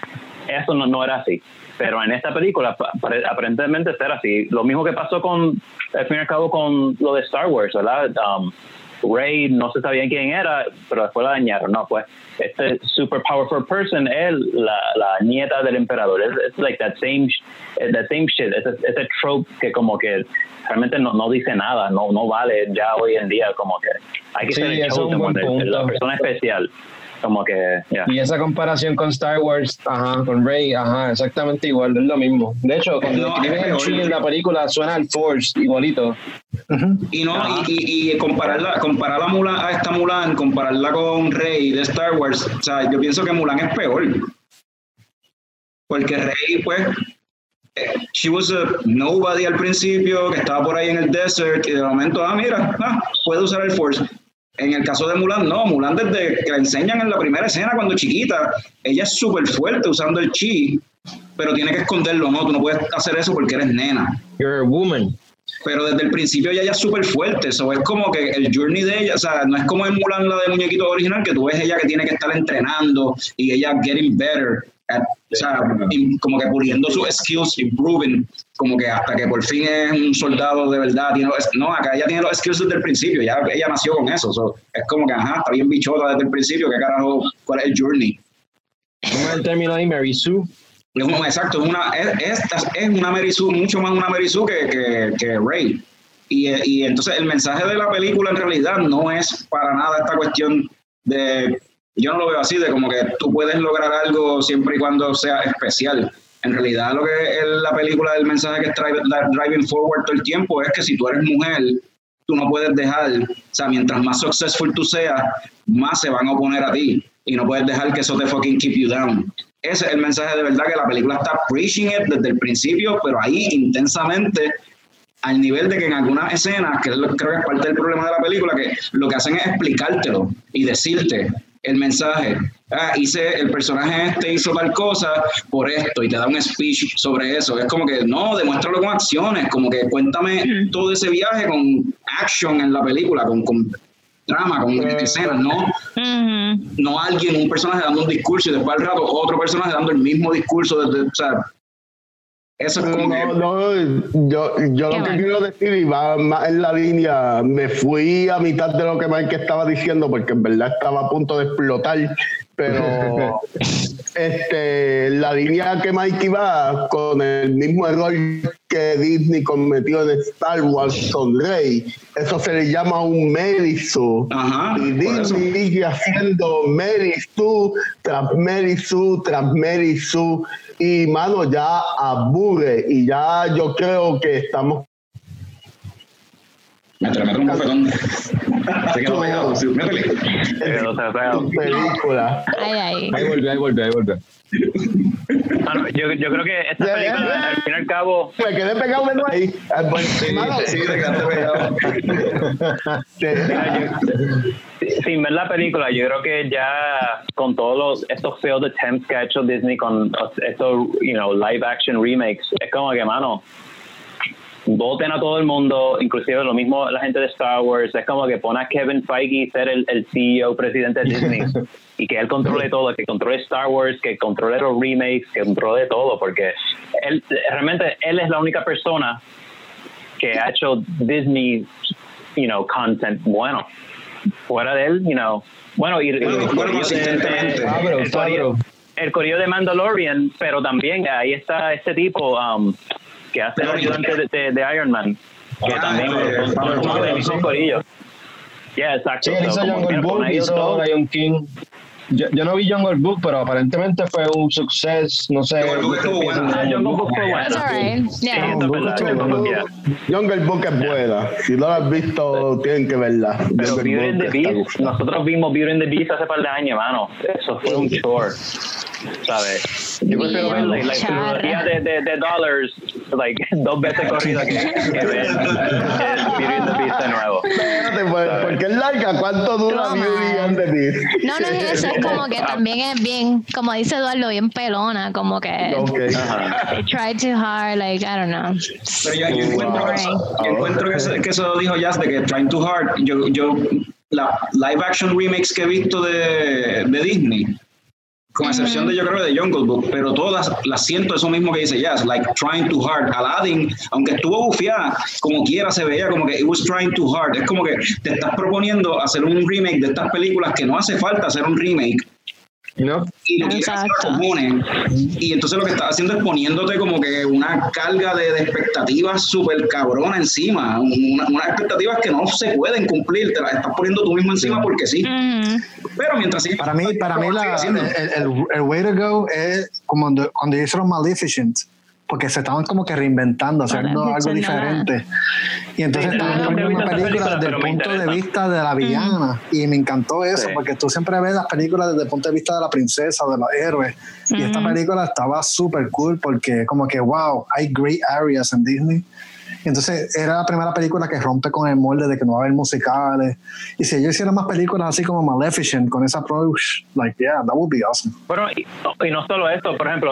eso no, no era así. Pero en esta película pa- pare- aparentemente será así. Lo mismo que pasó con al fin y al cabo con lo de Star Wars verdad Um, Rey no se sabía quién era, pero después la dañaron, no, pues este super powerful person es la, la nieta del emperador, es like that same, eh, that same shit, ese, ese trope que como que realmente no, no dice nada, no, no vale ya hoy en día, como que hay que Sí, ser el el- el- la persona especial, como que, yeah. Y esa comparación con Star Wars, ajá, con Rey, ajá, exactamente igual, es lo mismo. De hecho, cuando No, el chi en la película suena al Force igualito. Y no, y, y, y compararla, comparar a, Mulan, a esta Mulan, compararla con Rey de Star Wars, o sea, yo pienso que Mulan es peor. Porque Rey, pues, she was a nobody al principio, que estaba por ahí en el desert, y de momento, ah, mira, ah, puede usar el Force. En el caso de Mulan, no, Mulan desde que la enseñan en la primera escena cuando chiquita, ella es súper fuerte usando el chi, pero tiene que esconderlo, no, tú no puedes hacer eso porque eres nena. You're a woman. pero desde el principio ella ya es súper fuerte, eso es como que el journey de ella, o sea, no es como en Mulan la de muñequito original, que tú ves ella que tiene que estar entrenando y ella getting better, at- o sea, como que puliendo sus skills, improving, como que hasta que por fin es un soldado de verdad, tiene los- no, acá ella tiene los skills desde el principio, ya ella nació con eso, so, es como que, ajá, está bien bichota desde el principio, ¿qué carajo, cuál es el journey? ¿Cómo es el término ahí, Mary Sue? Exacto, es una, es, es, es una Mary Sue, mucho más una Mary Sue que, que, que Rey. Y, y entonces el mensaje de la película en realidad no es para nada esta cuestión de, yo no lo veo así, de como que tú puedes lograr algo siempre y cuando sea especial. En realidad lo que es la película del mensaje que está driving forward todo el tiempo es que si tú eres mujer, tú no puedes dejar, o sea, mientras más successful tú seas, más se van a oponer a ti. Y no puedes dejar que eso te fucking keep you down. Ese es el mensaje de verdad que la película está preaching it desde el principio, pero ahí intensamente al nivel de que en algunas escenas, que es creo que es parte del problema de la película, que lo que hacen es explicártelo y decirte el mensaje. Ah, hice, el personaje este hizo tal cosa por esto y te da un speech sobre eso. Es como que no, demuéstralo con acciones, como que cuéntame todo ese viaje con action en la película, con, con drama, con escenas, no no alguien, un personaje dando un discurso y después al rato otro personaje dando el mismo discurso. Desde, o sea, eso es como que. No, no, yo, yo lo que mal. quiero decir, y va más en la línea, me fui a mitad de lo que Mike estaba diciendo, porque en verdad estaba a punto de explotar, pero este, la línea que Mike iba con el mismo error que Disney cometió en Star Wars con Rey, eso se le llama un Merisu. Y. Disney sigue haciendo Merisu tras Merisu tras Merisu y mano ya aburre y ya yo creo que estamos Métele, métele un bofetón. Se quedó pegado. sí, métele. Pero, sea, en película. Ay, ay. Ahí volvió, ahí volvió, ahí volvió. ah, no, yo, yo creo que esta película, al fin y al cabo, Me quedé pegado nuevo ahí. Ah, bueno, Sí, sí, te quedaste pegado. sin ver la película, yo creo que ya con todos los, estos failed attempts que ha hecho Disney con estos, you know, live action remakes, es como que, mano, voten a todo el mundo, inclusive lo mismo la gente de Star Wars, es como que pone a Kevin Feige ser el, el CEO, presidente de Disney, (laughs) y que él controle todo, que controle Star Wars, que controle los remakes, que controle todo, porque él, realmente él es la única persona que ha hecho Disney, you know, content bueno. Fuera de él, you know, bueno, y, Bueno, el bueno, consistentemente. el el corillo de Mandalorian, pero también ahí está este tipo um, que hace el ayudante de, de, de Iron Man, que Ah, también este, son- son Pablo como del Pablo, mismo sí. corillo. Yeah, exacto. Sí, él hizo Jungle Book, hizo. Lion King. Yo, yo no vi Jungle Book, pero aparentemente fue un suceso. No sé. Jungle Book estuvo ¿ustedes bueno. Ah, Jungle Book fue bueno. Jungle Book, es buena. Si no la has visto, tienen que verla. Pero Beauty and the Beast, nosotros vimos Beauty and the Beast hace par de años, mano. Eso fue un chore, ¿sabes? Yo prefiero ver la, de, de, de Dollars, like, dos veces corrida que, que ver el Beauty and the Beast de nuevo. Espérate, pues, porque es larga. ¿Cuánto dura. Beauty and the Beast? No, no es eso, es como que también es bien, como dice Eduardo, bien pelona, como que Ok. they tried too hard, like, I don't know. Pero yo, yo encuentro, Boring. yo encuentro que, eso, que eso dijo Jazz de que Trying Too Hard. Yo, yo, la live action remakes que he visto de, de Disney, con excepción de yo creo de Jungle Book, pero todas las siento eso mismo que dice Jazz, like Trying Too Hard. Aladdin, aunque estuvo bufiada, como quiera se veía como que it was trying too hard. Es como que te estás proponiendo hacer un remake de estas películas que no hace falta hacer un remake ¿No? y lo Exacto. Y entonces lo que estás haciendo es poniéndote como que una carga de, de expectativas súper cabrona encima, una- unas expectativas que no se pueden cumplir, te las estás poniendo tú mismo encima porque sí. Pero mientras sigas Para mí, para mí la, el, el, el way to go es como cuando, cuando hicieron Maleficent, porque se estaban como que reinventando, haciendo algo diferente. Y entonces Sí, estaban no, poniendo no visto esa película desde el punto de vista de la villana. Y me encantó eso, Sí. porque tú siempre ves las películas desde el punto de vista de la princesa, de los héroes. Y esta película estaba súper cool porque como que, wow, hay great areas en Disney. Entonces era la primera película que rompe con el molde de que no va a haber musicales. Y si ellos hicieran más películas así como Maleficent con ese approach, like, yeah, that would be awesome. Bueno, y, y no solo esto, por ejemplo,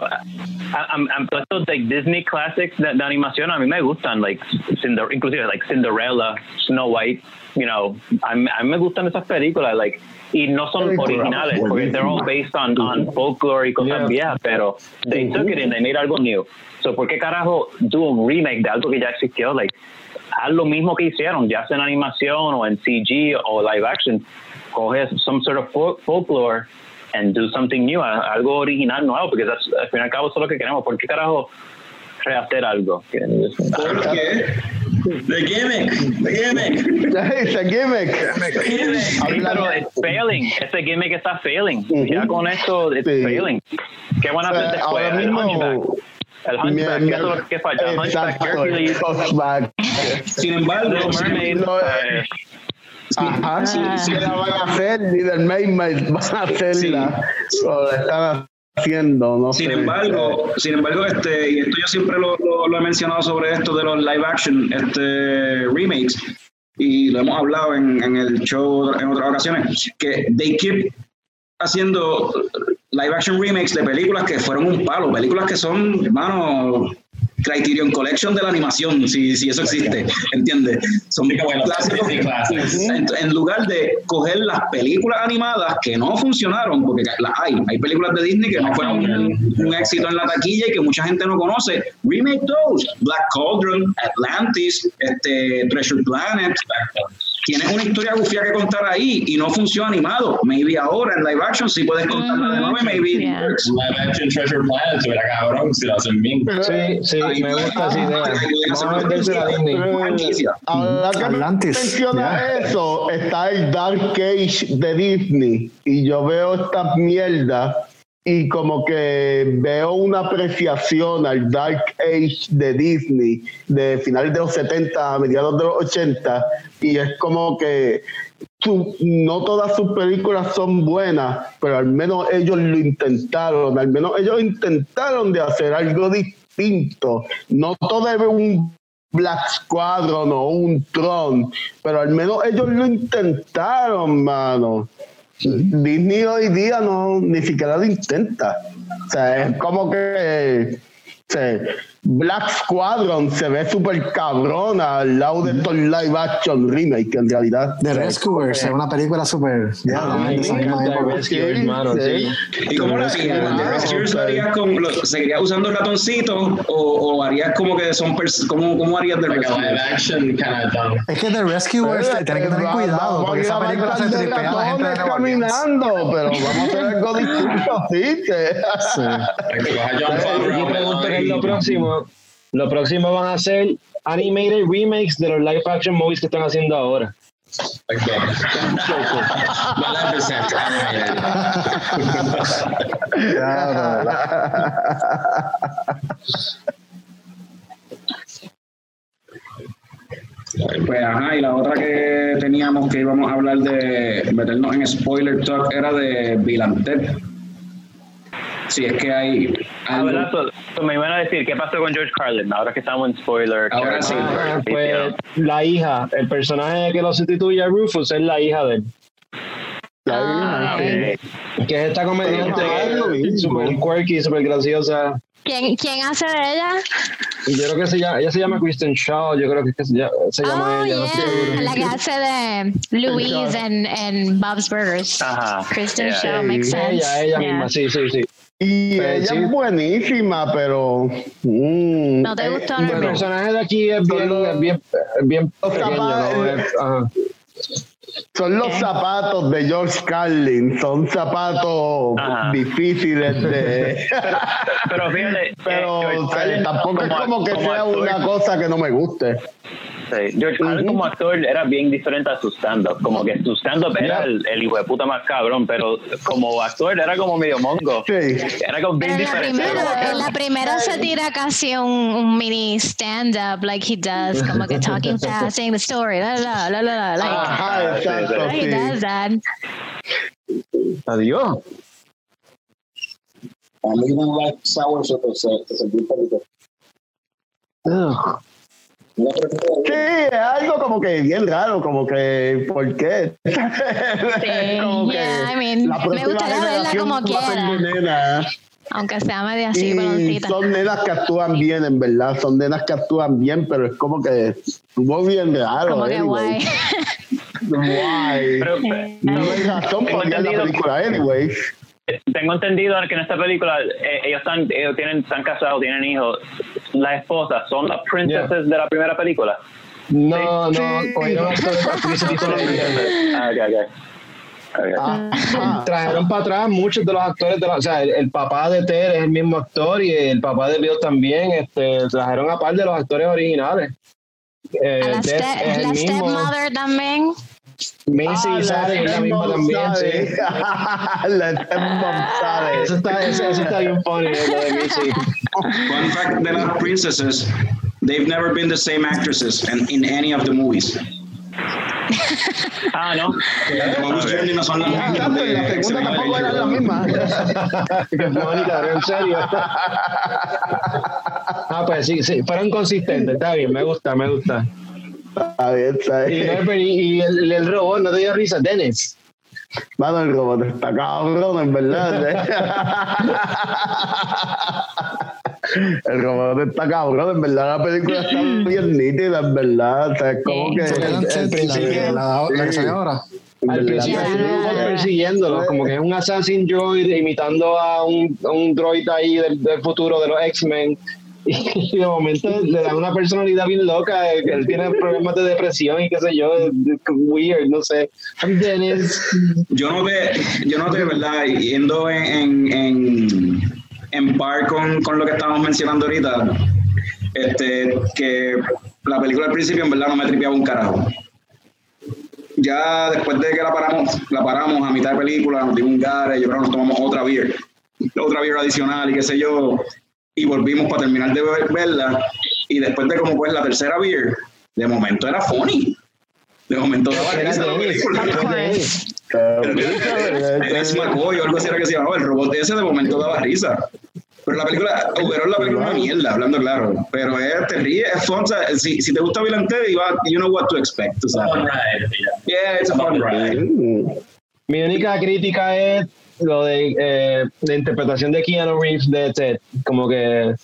todos estos like, Disney classics de, de animación a mí me gustan, like, Cinder, inclusive like Cinderella, Snow White, you know, a, mí- a mí me gustan esas películas, like, y no son originales, porque they're all based on, on folklore y cosas Yeah. viejas, pero they took it and they made algo new. So, ¿por qué carajo do un remake de algo que ya existió? Like, haz lo mismo que hicieron, ya sea en animación o en CG o live action. Coge some sort of fol- folklore and do something new, a- algo original nuevo, porque that's- al fin y al cabo eso es lo que queremos. ¿Por qué carajo rehacer algo? Que- Porque The gimmick, the gimmick. Ese gimmick. Sí, pero it's failing. Ese gimmick está failing. Ya con esto, it's Sí. failing. ¿Qué van a hacer después? ahora mismo-. El Hunchback, eso es lo que falta. Hunchback, Exacto, Hercules, Hunchback. Sin embargo, Little sin- Mermaid. No, eh, Ajá, sí, sí la van a hacer, ni del Mermaid van a hacerla. O la están haciendo, no Sin sé. embargo, sin embargo, este, y esto yo siempre lo, lo- lo he mencionado sobre esto de los live action este, remakes, y lo hemos hablado en, en el show en otras ocasiones, que they keep haciendo live action remakes de películas que fueron un palo, películas que son, hermano, Criterion Collection de la animación, si, si eso existe, ¿entiendes? Son Sí, los clásicos. En, en lugar de coger las películas animadas que no funcionaron, porque las hay, hay películas de Disney que no fueron un, un éxito en la taquilla y que mucha gente no conoce. Remake those. Black Cauldron, Atlantis, este, Treasure Planet. Tienes una historia gufía que contar ahí y no funciona animado. Maybe ahora en live action sí puedes contarla de nuevo y maybe Yeah. works. Live action Treasure Planet, era cabrón si lo hacen bien. Sí, sí, Ahí me gusta esa idea. Ahora que Atlantis, menciona ya. eso, está el Dark Age de Disney y yo veo esta mierda y como que veo una apreciación al Dark Age de Disney de finales de los 70 a mediados de los 80 y es como que su- no todas sus películas son buenas, pero al menos ellos lo intentaron, al menos ellos intentaron de hacer algo distinto. No todo es un Black Squadron o un Tron, pero al menos ellos lo intentaron, mano. Disney hoy día no ni siquiera lo intenta. O sea, es como que o Black Squadron se ve súper cabrona al lado de estos live action remake en realidad. The Rescuers es una película súper. Sí. ¿Y cómo harías? ¿The ah, Rescuers harías con, seguirías usando ratoncitos o, o harías como que son, pers- ¿cómo, cómo harías The Like a live Rescuers? action kind of dumb. Es que The Rescuers Pero, tienen que tener va- cuidado porque esa película se tripea a la gente de caminando, pero vamos a hacer algo distinto, ¿sí? Sí. Lo próximo, lo próximo van a ser animated remakes de los live action movies que están haciendo ahora. Pues ajá, y la otra que teníamos que íbamos a hablar de meternos en spoiler talk era de Bill Si es que hay algo- me iban a decir, ¿qué pasó con George Carlin? Ahora que estamos en spoiler. Ahora sí. Ah, pues la hija, el personaje que lo sustituye a Rufus es la hija de él. Ah, ok. Que es esta comediante super quirky, super graciosa. ¿Quién, ¿Quién hace de ella? Y yo creo que se llama, ella se llama Kristen Shaw, yo creo que se llama, se llama Oh, ella. no yeah. seguro. La que hace de Louise en, en Bob's Burgers. Ajá. Kristen Yeah. Shaw makes sense. Ella, ella Yeah. misma, sí, sí, sí. Y Pero ella sí. es buenísima, pero. mm, ¿No te eh, gustó, El Norman? personaje de aquí es bien, bien, es bien Los pequeño, ¿no? Es- ajá. Son los zapatos de George Carlin, son zapatos Ajá. difíciles de. (laughs) Pero fíjate, (laughs) pero eh, o sea, tampoco es como que sea actor- una cosa que no me guste. Sí, George Carlin como actor era bien diferente a su stand-up. Como que su stand-up era el, el hijo de puta más cabrón, pero como actor era como medio mongo. Sí. Era como bien Pero en la diferente. primera, en la primera se tira casi un, un mini stand-up, like he does, como que talking (laughs) fast, saying the story, la la la la la, like Ajá, he sí. does that. Adiós. A mí no like sour so. Ugh. Creo que Sí, es algo como que bien raro, como que, ¿por qué? (laughs) Como que yeah, I mean, la me gustaría verla como a quiera. Aunque sea medio así, Y son nenas que actúan bien, en verdad. Son nenas que actúan bien, pero es como que estuvo bien raro. Como que anyway. guay. (laughs) Pero, no hay razón Tengo para ver la entendido- película, anyway. tengo entendido que en esta película eh, ellos están ellos tienen están casados tienen hijos las esposas son las princesas de la primera película No, no, Sí. diferentes. (laughs) ah. Ajá. (laughs) Trajeron para atrás muchos de los actores, de la, o sea, el, el papá de Ted es el mismo actor y el papá de Bill también. Este, trajeron a par de los actores originales. Eh, A la, Death step, la stepmother también. Macy Ah, sale, es la misma también. sí. (laughs) la stepmom. Eso está, eso, eso está bien funny, eh, lo de Macy. Fun fact de las princesses, they've never been the same actresses in, in any of the movies. Ah, no. Las Journey no son las mismas. exacto, en la de segunda X-Men tampoco eran las mismas. (laughs) Bonita, en serio. (laughs) Ah, pues sí, sí, fueron consistentes, está bien, me gusta, me gusta. Está bien, está Y, bien. y, y el, el robot no te dio risa, Dennis. Mano, el robot está cabrón, en verdad. (laughs) El robot está cabrón, en verdad la película está (laughs) bien nítida, en verdad. O sea, es como que. El principio- la, la que sale ahora. Al principio hay un robot persiguiéndolo, como que es un assassin droid imitando a un, a un droid ahí del, del futuro de los X-Men. (laughs) Y de momento le dan una personalidad bien loca, él, él tiene problemas de depresión y qué sé yo, es- es weird, no sé. I'm Dennis. Yo noté, yo noté, ¿verdad? Yendo en, en, en, en par con, con lo que estábamos mencionando ahorita, este, que la película al principio en verdad no me tripeaba un carajo. Ya después de que la paramos, la paramos a mitad de película, nos dimos un gare, yo creo que nos tomamos otra beer, otra beer adicional y qué sé yo, y volvimos para terminar de ver- verla, y después de como pues la tercera beer, de momento era funny. De momento daba Era risa la Dennis, película. Dennis McCoy o algo así era que se llamaba, el robot ese de momento daba risa. Pero la película, overall la película es una mierda, hablando claro. Pero es, te ríes, es fun. o sea, si, si te gusta Bill Ted, you, know what to expect. o sea. Fun ride. Yeah. Yeah, it's a fun ride. Mi única crítica es lo de eh, la interpretación de Keanu Reeves de Ted. Como que,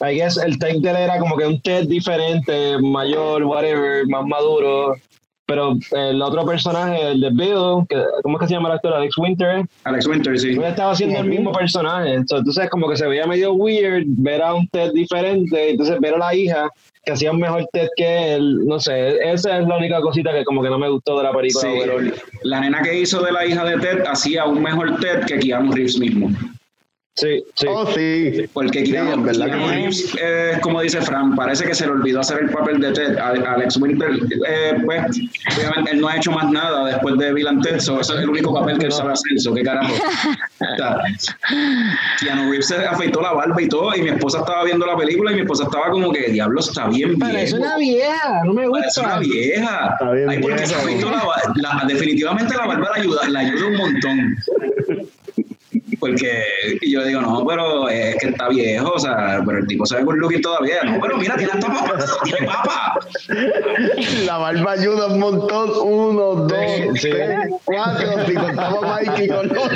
I guess, el take de él era como que un Ted diferente, mayor, whatever, más maduro. Pero el otro personaje, el de Bill, que, ¿cómo es que se llama el actor? Alex Winter. Alex Winter, sí. Estaba haciendo el mismo personaje. Entonces, como que se veía medio weird ver a un Ted diferente. Entonces, ver a la hija que hacía un mejor Ted que él. No sé, esa es la única cosita que como que no me gustó de la película. Sí, la nena que hizo de la hija de Ted hacía un mejor Ted que Keanu Reeves mismo. Sí, sí. Oh, sí. Porque Sí, Keanu, sí. Reeves, eh, como dice Fran, parece que se le olvidó hacer el papel de Ted. A- Alex Winter, eh, pues, obviamente él no ha hecho más nada después de Bill and Ted, so ese es el único papel que él sabe hacer, so, qué carajo. O sea, Keanu Reeves se afeitó la barba y todo, y mi esposa estaba viendo la película y mi esposa estaba como que, diablo, está bien Parece viejo. una vieja, no me Parece una gusta. vieja. Está bien Ay, porque se viejo. afeitó la, ba- la- definitivamente la barba la ayuda, la ayuda un montón. Porque y yo digo, no, pero es que está viejo, o sea, pero el tipo se ve good looking todavía. No, pero mira, tiene hasta papa, tiene papa. La barba ayuda un montón. Uno, dos, Sí. tres, cuatro. Si contamos a Mikey con los.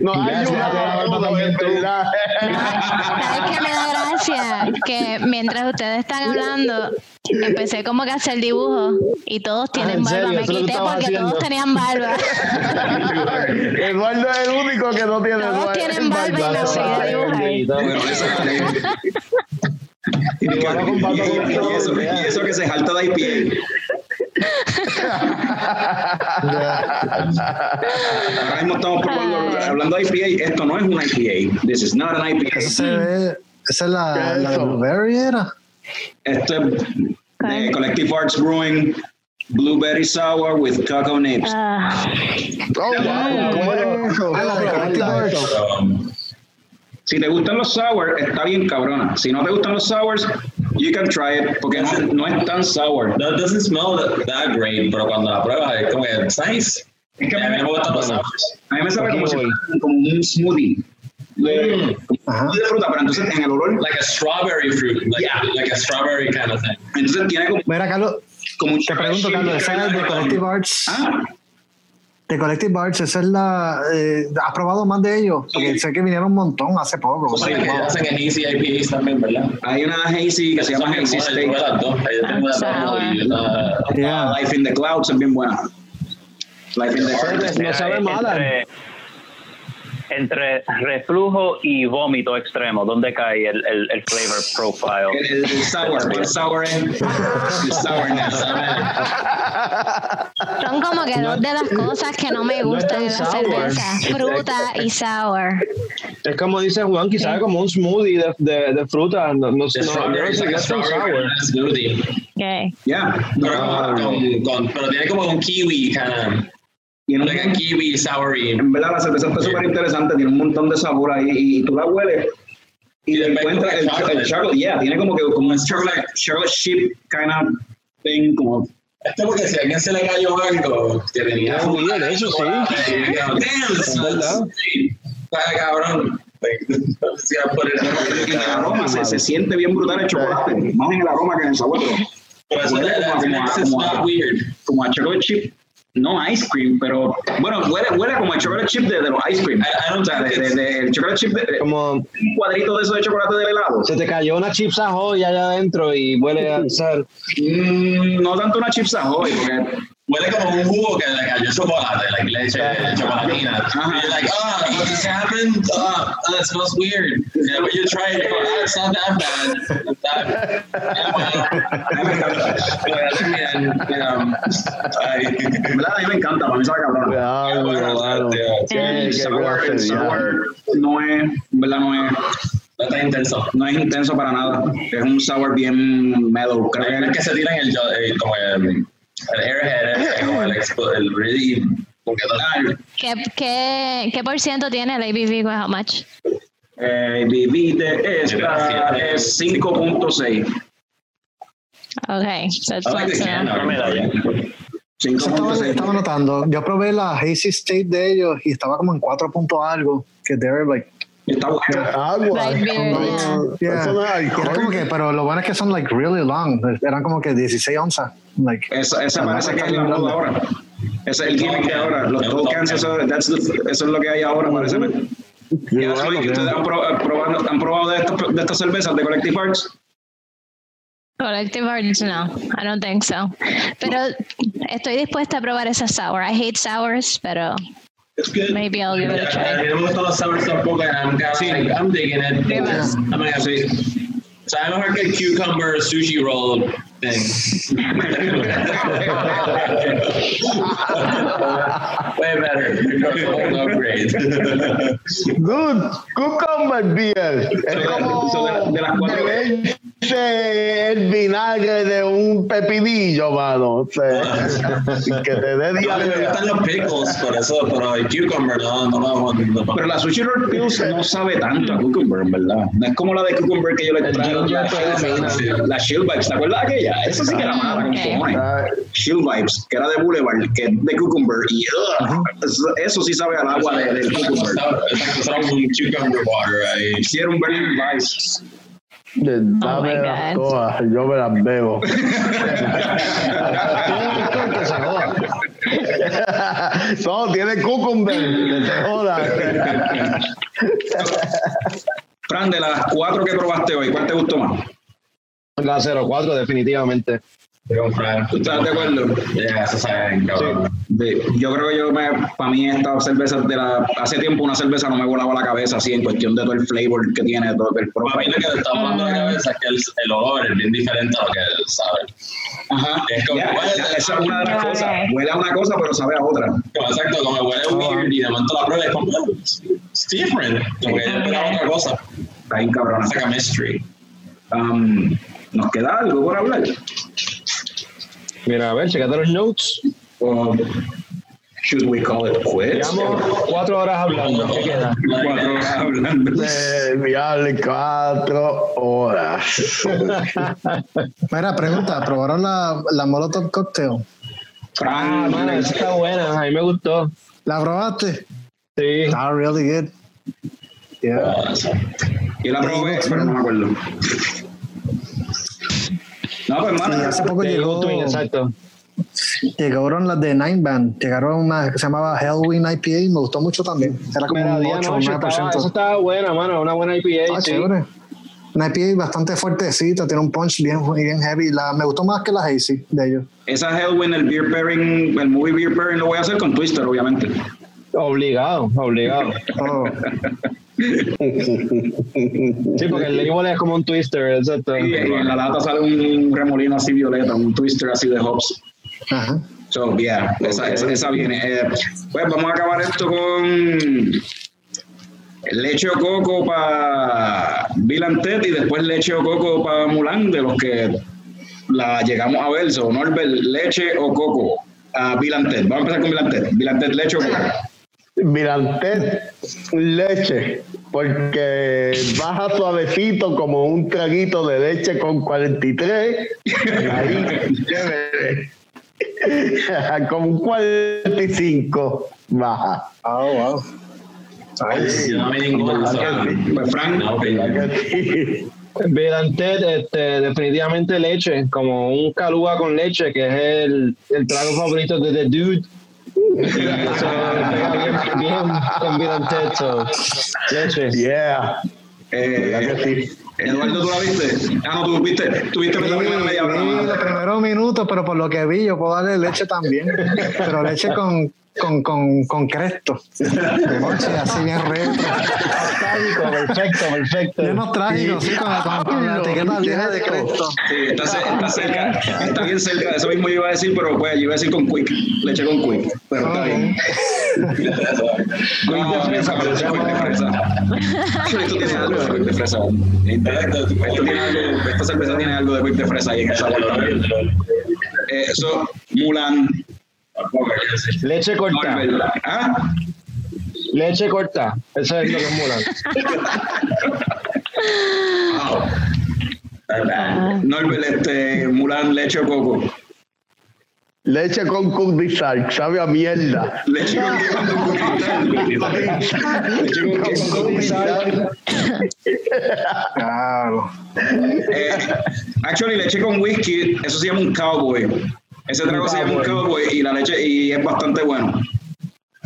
Nos ayuda ya, la barba también tú. ¿verdad? ¿Sabes qué me da gracia? Que mientras ustedes están hablando, empecé como que a hacer dibujos y todos tienen ¿en barba. serio? Me quité porque haciendo. todos tenían barba. (laughs) Eduardo es el único que no tiene Todos barba. tienen barba y me voy a dibujar. Y, y- y- y eso, y eso que se jalta de IPA. Ahora mismo estamos probando, hablando de IPA, esto no es una IPA. This is not an IPA. Esa es la, ¿Qué es la? Blueberry, era. Esto es de Collective Arts Brewing Blueberry Sour with Cocoa Nibs. Ah, Oh, wow. ¿Cómo eso? Ah, la de Collective Arts. Um, Si te gustan los sour, está bien cabrona. Si no te gustan los sours, you can try it, porque no, no es tan sour. that doesn't smell that, great, pero cuando la pruebas es como que nice. Es que a mí me gustan los sours. A mí me sabe como, si como un smoothie. De, Ajá. de fruta, pero entonces en el olor, Like a strawberry fruit, like, like a strawberry kind of thing. entonces tiene como, Mira, Carlos, como un te pregunto, Carlos, ¿esa es de Collective Arts? Ah, De Collective Arts, esa es la. Eh, ¿Has probado más de ellos? Porque sé que vinieron un montón hace poco. O sea, que hacen en Easy IPAs también, ¿verdad? hay una hazy que se llama Hazy State. Yo tengo las dos y una- Yeah. Life in the Clouds es bien buena. Life in the Clouds. No sabe mala. Entre, reflujo y vómito extremo, ¿dónde cae el, el, el flavor profile? El, sour, el sour, el sourness. Son como que dos de las cosas que no me gustan tan en la sour. cerveza. Fruta y sour. Es como dice Juan, quizás como un smoothie de, de, de fruta. No, no, sé qué es sour. smoothie. Okay. Yeah. Pero, No, con, con, pero tiene como un kiwi, kind of. Y en, Like a kiwi soury. en verdad la cerveza está súper interesante, tiene un montón de sabor ahí y, tú la hueles y le encuentras el, el chocolate, yeah, tiene como que como un chocolate, chocolate chip kind of thing, como Esto porque si a alguien se le cayó algo que tenía Ah, bien, eso sí. Damn. Está cabrón. Y el aroma se, se siente bien brutal el chocolate, más en el aroma que en el sabor, pero como, a- como a chocolate chip, no ice cream, pero bueno, huele, huele como a chocolate chip de, de los ice cream, I- I don't o sea, de, de- de- el chocolate chip, de, de- Como un cuadrito de eso de chocolate del helado. se te cayó una chips ahoy allá adentro y huele a sal. Mm, no tanto una chips ahoy, porque Huele como un jugo que le cayó chocolate, like leche, chocolatina. And you're like, oh, what just happened? Oh, oh, it smells weird. Yeah, but you try it, oh, it's not that bad. It's not, well, (laughs) bien, you know, ay, en verdad a mí me encanta, para mí sabe cabrón. El el no es, en verdad no es, no está intenso. no es intenso para nada. Es un sour bien mellow, creo que que se tiran el, jo- eh, como el, el airhead, ese, como el, expo- el really, porque todo- ¿Qué, qué, ¿Qué por ciento tiene el ABV? How much? eh, BB de esta es 5.6. Okay, that's I like estaba, 5.6. estaba notando. Yo probé la Hazy State de ellos y estaba como en 4 puntos algo. Que they were like. Está bueno. Agua. No, Yeah. Como que, pero lo bueno es que son like really long. Eran como que 16 onzas. Like, Esa, esa parece que es la moda ahora. Ese es el gimmick de ahora. Los cans, eso, that's the- eso es lo que hay ahora, parece. Y bueno, ¿Ustedes han probado, probado- han probado de estas de estas cervezas de Collective Arts? Collective Arts, no, I don't think so. Pero estoy dispuesta a probar esa sour. I hate sours, pero It's good. maybe I'll give it a Yeah, try. no me gustan los sours tampoco, I'm kind of like, I'm digging it. Yeah. I'm gonna Sí. sabe mejor que el cucumber sushi roll thing. Way better. Upgrade. Good. Cucumber beer. Es como So, de- de las cuatro- el vinagre de un pepinillo, mano. O sea, que te dé No, me diarrea. gustan los pickles, por eso, pero el cucumber no, no, no, no, no. Pero la Sushi Roll Pills no sabe tanto a Cucumber, en verdad. No es como la de Cucumber que yo le traje. La, la Shield Vibes, ¿te acuerdas de aquella? Esa sí que era mala, con Ok. cojones. Ah, Shield Vibes, que era de Boulevard, que es de Cucumber. Y eso, eso sí sabe al agua de, del Cucumber. Exacto, son un cucumber water ahí. Hicieron Burning Vibes. Dame my las todas, yo me las bebo. (laughs) no, tiene cucumber. te jodas. Fran, de las cuatro que probaste hoy, ¿cuál te gustó más? La 04, definitivamente. ¿Tú estás de acuerdo? Ya, eso saben, cabrón. De- yo creo que yo me, para mí esta cerveza de la, hace tiempo una cerveza no me volaba la cabeza así en cuestión de todo el flavor que tiene, todo el Para mí lo que te está volando la cabeza es que el, el olor es bien diferente a lo que sabe. Ajá. Es como- Ya, ya, esa es una de las cosas. Huele a una cosa, pero sabe a otra. Exacto, como huele weird y de momento la prueba es como, oh, it's, different. Como que huele a otra cosa. Está bien cabrona. It's like a mystery. Um, ¿Nos queda algo por hablar? Mira, a ver, checate los notes. Um, should we call it quits? Llevamos cuatro horas hablando. ¿Qué queda? Cuatro horas hablando. Diablo, cuatro horas. (laughs) mira, pregunta, ¿probaron la, la Molotov Cocktail? Ah, mano, esa está buena. A mí me gustó. ¿La probaste? Sí. Está really good. Yeah. Yo la probé, pero no me acuerdo. No, pues hermano, hace poco llegó, Twin, exacto. llegaron las de Nine Band. Llegaron una que se llamaba Halloween IPA y me gustó mucho también. Era como Mira, un día 8 o noche estaba, esa 9%. estaba buena, mano. Una buena IPA. Ah, sí. chévere. Una IPA bastante fuertecita, tiene un punch bien, bien heavy. La, me gustó más que la Hazy de ellos. esa Hellwin, el beer pairing, el movie beer pairing lo voy a hacer con Twister, obviamente. Obligado, obligado. Oh, (laughs) Sí, porque el label es como un twister, exacto. Y en la lata sale un remolino así violeta, un twister así de hops. ajá. So, yeah, esa, esa, esa viene. Eh, pues vamos a acabar esto con leche o coco para Ted y después leche o coco para Mulan, de los que la llegamos a ver. So, Norbert, leche o coco a Ted. Vamos a empezar con and Ted, leche o coco. Mirante leche, porque baja suavecito como un traguito de leche con 43. Ahí, chévere. Como un 45 baja. Oh, wow. No me ningún Pues Frank. Belantet, este, definitivamente leche, como un calúa con leche, que es el, el trago favorito de The Dude. Bien, so, leche. Yeah. eh, ¿Verdad que sí? Eduardo, ¿tú la viste? Ah, no, tú viste, viste la ¿no? los primeros minutos, pero por lo que vi, yo puedo darle leche también. Pero leche con, con, con, con cresto. De noche, así bien retro. Trágico, perfecto, perfecto. Llenos trágicos, sí, con, con, con la etiqueta vieja de cresto. Sí, está, ce- está cerca, está bien cerca, eso mismo iba a decir, pero pues yo iba a decir con Quick, leche con Quick, pero está bien. (laughs) No, no, fresa, pero leche Quick de fresa. (laughs) Esto tiene algo de Quick de fresa. Esto tiene algo, esta cerveza tiene algo de Quick de fresa ahí en el sabor también. Eh, Eso, Mulan, Leche corta, ¿ah? leche corta, eso es lo que es Mulan. Norbert, este, Mulan, leche o coco. Leche con cundizar, sabe a mierda. Leche con cristal. Leche con con cristal. Claro. Eh, actually, leche con whisky, eso se llama un cowboy. Ese trago se llama un cowboy y la leche y es bastante bueno.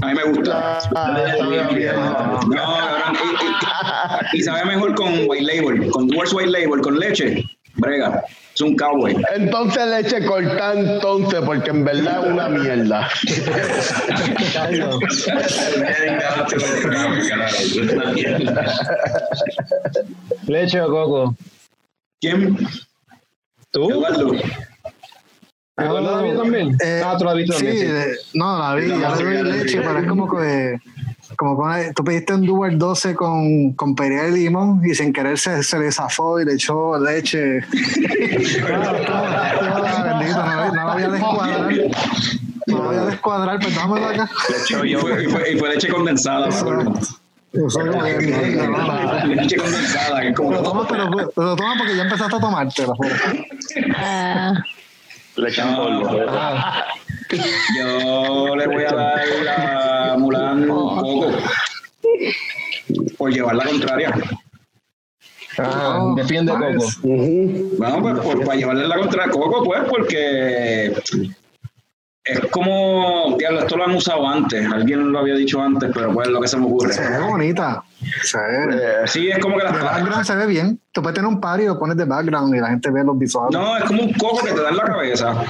A mí me gusta. Ah. No, cabrón, y, y- y sabe mejor con white label, con Worst white label, con leche. Brega, es un cowboy. Entonces leche corta entonces, porque en verdad es una mierda. Leche o coco. ¿Quién? ¿Tú? Eduardo. ¿Eduardo la vio también? Eh, ah, tú la viste sí, también. sí. de- no, la vi, ya le doy leche, pero es como que. Como que tú pediste un Dual 12 con, con perilla de limón y sin querer se, se le zafó y le echó leche. (laughs) No, lo- no lo voy a descuadrar. No lo voy a descuadrar, pues dámelo acá. Y fue, y fue- y fue leche condensada. Yo. Leche condensada, que como. Pero toma, pero, pero toma porque ya empezaste a tomártelo. Ah, Leche en polvo. Ah, Yo le voy a dar a Mulan coco por llevar la contraria. Ah, defiende Coco. Ujú. Bueno, pues por, para llevarle la contraria a Coco, pues porque es como, diablo, esto lo han usado antes, alguien lo había dicho antes, pero pues es lo que se me ocurre. se ve bonita. Se ve. Eh, Sí, es como que las background se ve bien. Tú puedes tener un party y lo pones de background y la gente ve los visuales. No, es como un coco que te da en la cabeza.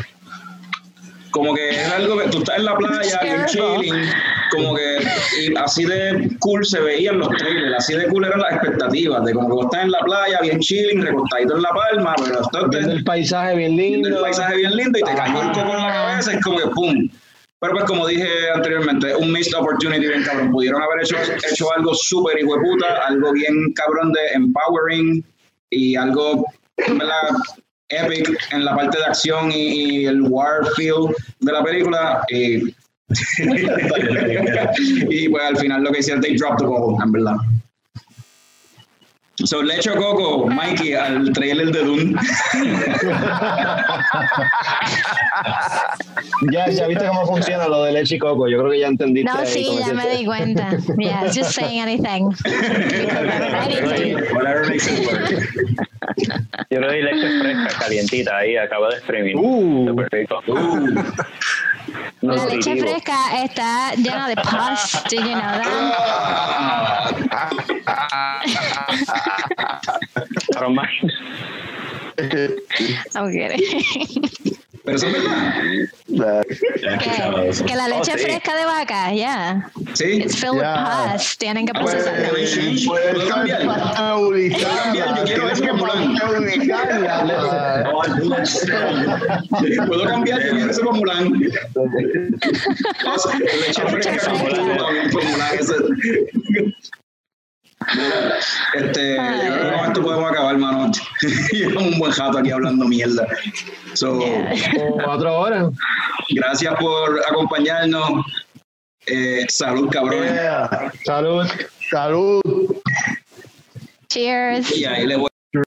Como que es algo que tú estás en la playa, bien chilling, como que y así de cool se veían los trailers, así de cool eran las expectativas, de como que vos estás en la playa, bien chilling, recostadito en la palma, pero estás Viendo el paisaje bien lindo. el paisaje bien lindo y te cayó el coco en la cabeza, es como que pum. Pero pues como dije anteriormente, un missed opportunity bien cabrón. Pudieron haber hecho, hecho algo súper hijo de puta, algo bien cabrón de empowering y algo, ¿verdad? Epic en la parte de acción y, y el war feel de la película. Y, (laughs) y pues al final lo que hicieron, they dropped the ball, en verdad. So, le echo coco, Mikey, al trailer de Dune. (laughs) Ya, ya viste cómo funciona lo de leche y coco. Yo creo que ya entendiste. no, sí, ya me di cuenta. Yeah, just saying anything. (laughs) Whatever makes it work. Yo le doy leche fresca, calientita, ahí acabo de exprimir. Uh. Rico. La leche fresca está llena de pus. Did you know that? Aroma- I'm kidding. Pero eso es verdad. Que, que la leche Oh, sí. fresca de vaca, yeah. Sí. It's filled with Yeah. pus. Tienen. Este, yo creo que con esto podemos acabar, hermano. (laughs) Llevamos un buen jato aquí hablando mierda. So, Cuatro horas. gracias por acompañarnos. Eh, salud, cabrón. Yeah. Salud. Salud. Cheers. Y ahí le voy